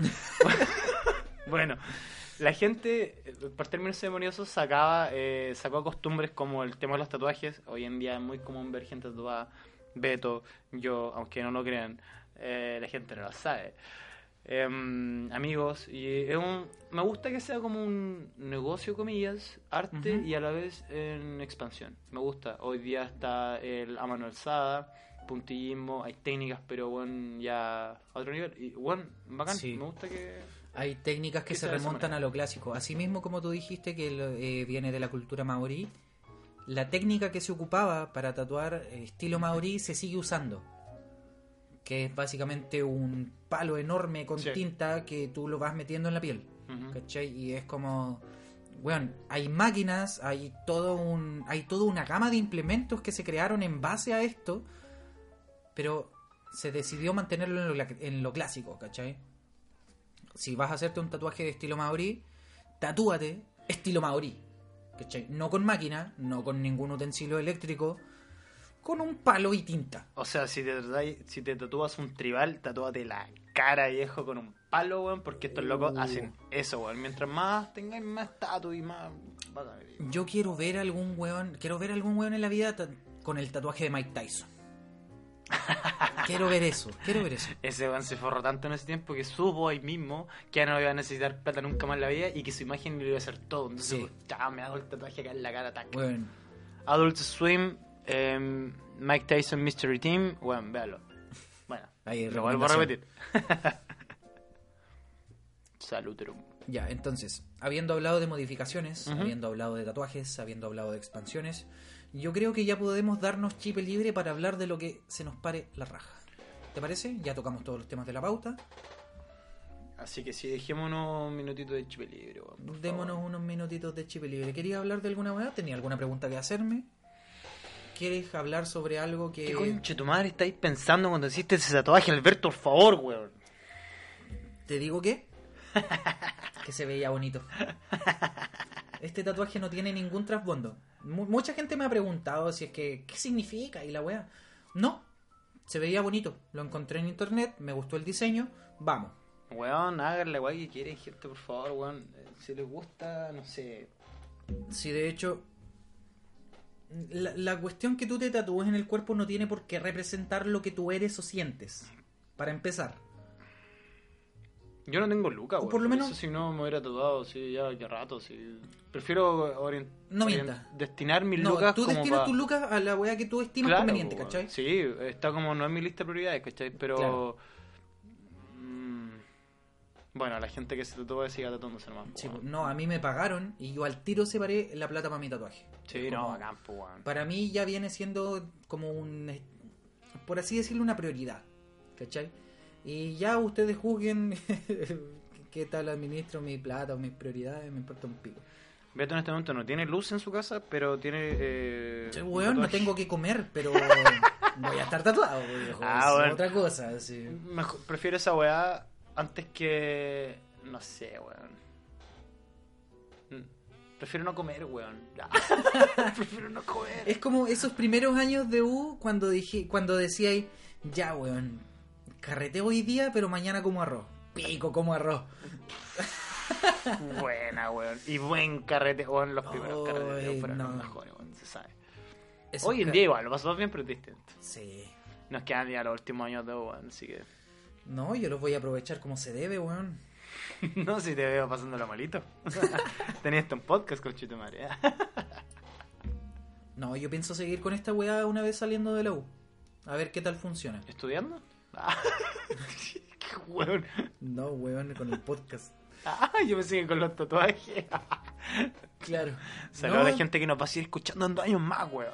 Bueno, la gente, por términos ceremoniosos, sacaba, eh, sacó costumbres como el tema de los tatuajes. Hoy en día es muy común ver gente tatuada. Beto, yo, aunque no lo crean, eh, la gente no lo sabe. Em, amigos, y es un, me gusta que sea como un negocio, comillas, arte y a la vez en expansión. Me gusta. Hoy día está el a mano alzada, puntillismo, hay técnicas, pero bueno, ya a otro nivel. Y bueno, bacán, Sí. me gusta que. Hay técnicas que se remontan a lo clásico. Asimismo, como tú dijiste que eh, viene de la cultura maorí, la técnica que se ocupaba para tatuar eh, estilo maorí se sigue usando. Que es básicamente un palo enorme con Sí. tinta que tú lo vas metiendo en la piel. ¿Cachai? Y es como. Bueno, hay máquinas, hay todo un. hay toda una gama de implementos que se crearon en base a esto. Pero se decidió mantenerlo en lo, en lo clásico, ¿cachai? Si vas a hacerte un tatuaje de estilo maorí, tatúate estilo maorí. ¿Cachai? No con máquina, no con ningún utensilio eléctrico, con un palo y tinta. O sea, si te, si te tatúas un tribal, tatúate la cara, viejo, con un palo, weón, porque estos locos Uh. hacen eso, weón. Mientras más tengáis más estatus y más... Yo quiero ver algún weón, quiero ver algún weón en la vida con el tatuaje de Mike Tyson. quiero ver eso, quiero ver eso. Ese weón se forró tanto en ese tiempo que supo ahí mismo que ya no iba a necesitar plata nunca más en la vida y que su imagen le iba a hacer todo. Entonces, Sí. ya me hago el tatuaje acá en la cara, tac. Weón, Adult Swim, em, Mike Tyson Mystery Team, weón, véalo. Bueno, Ahí, lo vuelvo a repetir. Saluterum. Ya, entonces, habiendo hablado de modificaciones, Ujú. habiendo hablado de tatuajes, habiendo hablado de expansiones, yo creo que ya podemos darnos chip libre para hablar de lo que se nos pare la raja. ¿Te parece? Ya tocamos todos los temas de la pauta. Así que sí, dejémonos un minutito de chip libre, Démonos favor. unos minutitos de chip libre. ¿Quería hablar de alguna manera? ¿Tenía alguna pregunta que hacerme? ¿Quieres hablar sobre algo que... ¿Qué conche tu madre estáis pensando cuando hiciste ese tatuaje, Alberto, por favor, weón? ¿Te digo qué? que se veía bonito. Este tatuaje no tiene ningún trasfondo. Mu- mucha gente me ha preguntado si es que, ¿qué significa? Y la wea. No, se veía bonito. Lo encontré en internet, me gustó el diseño, vamos. Weón, háganle, weón, que quieren, gente, por favor, weón. Eh, Si les gusta, no sé. Si de hecho, la, la cuestión que tú te tatúes en el cuerpo no tiene por qué representar lo que tú eres o sientes. Para empezar. Yo no tengo lucas, O weón. por lo menos- eso si no me hubiera tatuado, sí, ya que rato, sí. Prefiero orient- No destinar mis No, lucas tú destinas pa- tus lucas a la wea que tú estimas Claro, conveniente. ¿cachai? Sí, está como no en mi lista de prioridades, ¿cachai? Pero... Claro. mm, bueno, la gente que se tatúa siga tatuándose nomás. Sí, no, a mí me pagaron y yo al tiro separé la plata para mi tatuaje. Sí, Es no, pues, weón. Para mí ya viene siendo como un, por así decirlo, una prioridad. ¿Cachai? Y ya ustedes juzguen qué tal administro mi plata o mis prioridades, me importa un pico. Beto en este momento no tiene luz en su casa, pero tiene... Eh, weón, no tengo que comer, pero voy a estar tatuado, viejo. Ah, es bueno. otra cosa, sí. Mejor- prefiero esa weá antes que... No sé, weón. Mm, Prefiero no comer, weón. prefiero no comer. Es como esos primeros años de U cuando dije, cuando decía ahí, ya weón, carreteo hoy día, pero mañana como arroz. Pico como arroz. Buena, weón. Y buen carrete, weón. Los primeros Ay, carreteros fueron no. los mejores, weón. Se sabe. Hoy en día igual, lo pasamos bien, pero es distinto. Sí. Nos quedan ya los últimos años de weón, así que... No, yo los voy a aprovechar como se debe, weón. no, si te veo pasando lo malito. Tenías un podcast, conchito madre. No, yo pienso seguir con esta weá una vez saliendo de la U. A ver qué tal funciona. ¿Estudiando? Qué weón. No, weón, con el podcast. Ah, yo me sigo con los tatuajes. Claro. Saludos No, a la gente que nos va a seguir escuchando en dos años más, weón.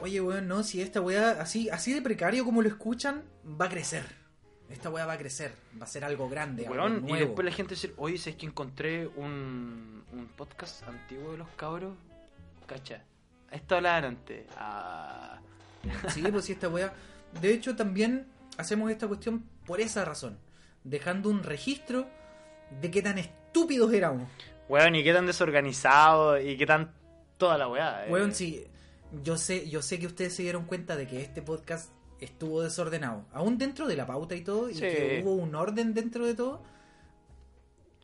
Oye, weón, no, si esta weá, así, así de precario como lo escuchan, va a crecer. Esta weá va a crecer, va a ser algo grande, algo Weón, y después la gente dice, oye, ¿sabes que encontré un, un podcast antiguo de los cabros? Cacha. Esto hablaban antes. Ah. Sí, pues sí, esta weá. De hecho, también hacemos esta cuestión por esa razón. Dejando un registro de qué tan estúpidos éramos. Weón, y qué tan desorganizado y qué tan toda la weá. eh. Weón, sí, yo sé, yo sé que ustedes se dieron cuenta de que este podcast estuvo desordenado. Aún dentro de la pauta y todo, y Sí. que hubo un orden dentro de todo.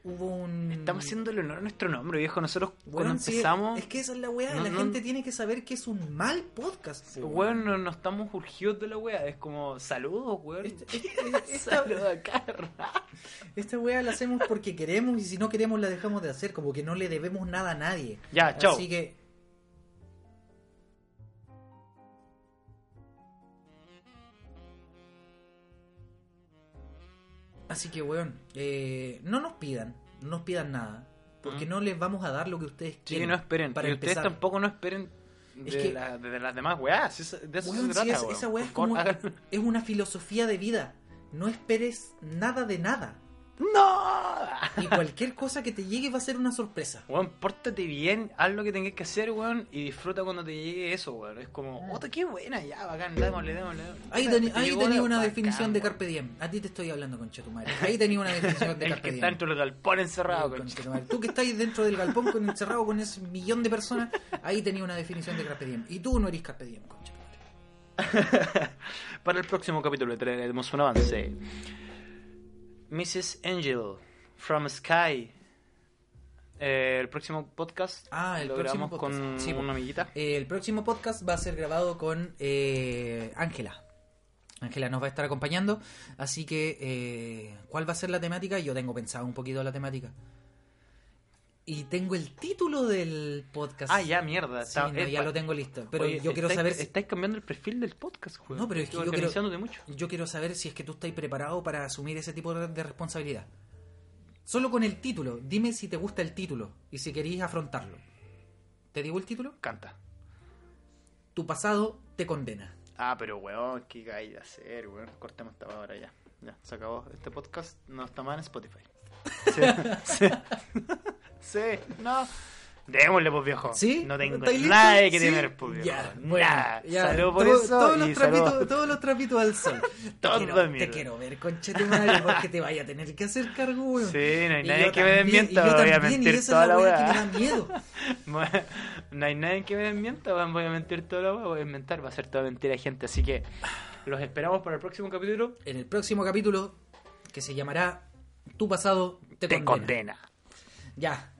Hubo un... Estamos haciendo el honor a nuestro nombre, viejo. Nosotros cuando sí, empezamos, es que esa es la weá. No, la no- gente tiene que saber que es un mal podcast. po, weón, no, no estamos urgidos de la weá. Es como, saludos, weón. Este- este- esta, acá. esta weá la hacemos porque queremos y si no queremos la dejamos de hacer. Como que no le debemos nada a nadie. Ya, chao. Así que. Así que, weón, eh, no nos pidan, no nos pidan nada. Porque Mm. no les vamos a dar lo que ustedes Sí, quieren. no esperen. Para y ustedes tampoco no esperen de, Es que- la- de las demás weás. De eso Weón, se sí, trata, es- weón. esa weá es como. Es una filosofía de vida. No esperes nada de nada. ¡No! Y cualquier cosa que te llegue va a ser una sorpresa. Weón, pórtate bien, haz lo que tengas que hacer, weón, y disfruta cuando te llegue eso, weón. Es como, oh, qué buena, ya, bacán, démosle, démosle. Ahí, Puta, teni- te ahí tenía una bacán, definición de. Carpe Diem. A ti te estoy hablando, concha tu madre. Ahí tenía una definición de El Carpe que Diem. está dentro del galpón encerrado, Concha concha. tu madre. Tú que estás dentro del galpón con, encerrado con ese millón de personas, ahí tenía una definición de Carpe Diem. Y tú no eres Carpe Diem, concha tu madre. Para el próximo capítulo traeremos un avance. Mrs. Angel from Sky. Eh, el próximo podcast Ah, el lo próximo grabamos podcast. con Sí, una amiguita. Eh, el próximo podcast va a ser grabado con eh, Ángela. Ángela nos va a estar acompañando. Así que, ¿cuál va a ser la temática? Yo tengo pensado un poquito la temática. Y tengo el título del podcast. Ah, ya, mierda. Sí, no, ya lo tengo listo. Pero Oye, yo quiero estáis- saber si, Estáis cambiando el perfil del podcast, weón. No, pero es que yo quiero- mucho. yo quiero saber si es que tú estás preparado para asumir ese tipo de, de responsabilidad. Solo con el título. Dime si te gusta el título y si queréis afrontarlo. ¿Te digo el título? Canta. Tu pasado te condena. Ah, pero weón, qué hay de hacer, weón. Cortemos esta ahora ya. Ya, se acabó. Este podcast no está más en Spotify. Sí, sí. Sí, no. Démosle, pues viejo. ¿Sí? No tengo nada que ¿Sí? temer, pues viejo. Ya, bueno, ya. Salud por Todo- eso. todos, los trapitos, todos los trapitos al sol. Te quiero, te quiero ver, conche tu madre, porque te vaya a tener que hacer cargo, weón. Sí, no hay Y nadie que me también- desmienta, y yo voy a y mentir esa toda es la la weá weá. que me da miedo. no hay nadie que me desmienta. Voy a mentir toda la weá, voy a inventar, va a ser toda mentira, gente. Así que los esperamos para el próximo capítulo. En el próximo capítulo, que se llamará Tu pasado te, Te condena. condena. Ya.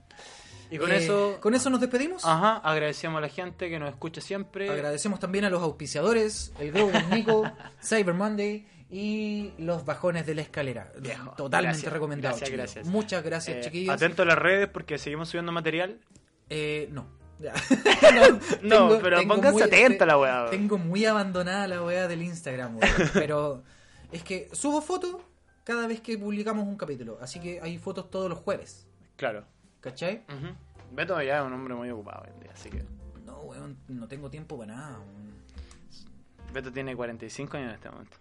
Y con Eh, eso. ¿Con eso nos despedimos? Ajá, agradecemos a la gente que nos escucha siempre. Agradecemos también a los auspiciadores, el del Nico, Cyber Monday y los bajones de la escalera. Viejo, Totalmente gracias, recomendado. gracias. Muchas gracias, Eh, chiquillos. Atento a las redes porque seguimos subiendo material. Eh, no. No, pero pónganse atento a la weá. Tengo muy abandonada la weá del Instagram. Pero es que subo fotos cada vez que publicamos un capítulo. Así que hay fotos todos los jueves. Claro. ¿Cachai? Ujú. Beto ya es un hombre muy ocupado hoy en día, así que. No, weón, no tengo tiempo para nada. weón. Beto tiene 45 años en este momento.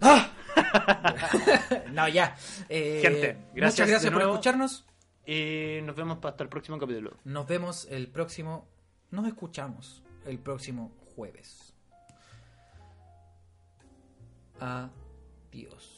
No, ya. Eh, Gente, gracias Muchas de gracias por nuevo. escucharnos. Y nos vemos hasta el próximo capítulo. Nos vemos el próximo. Nos escuchamos el próximo jueves. Adiós.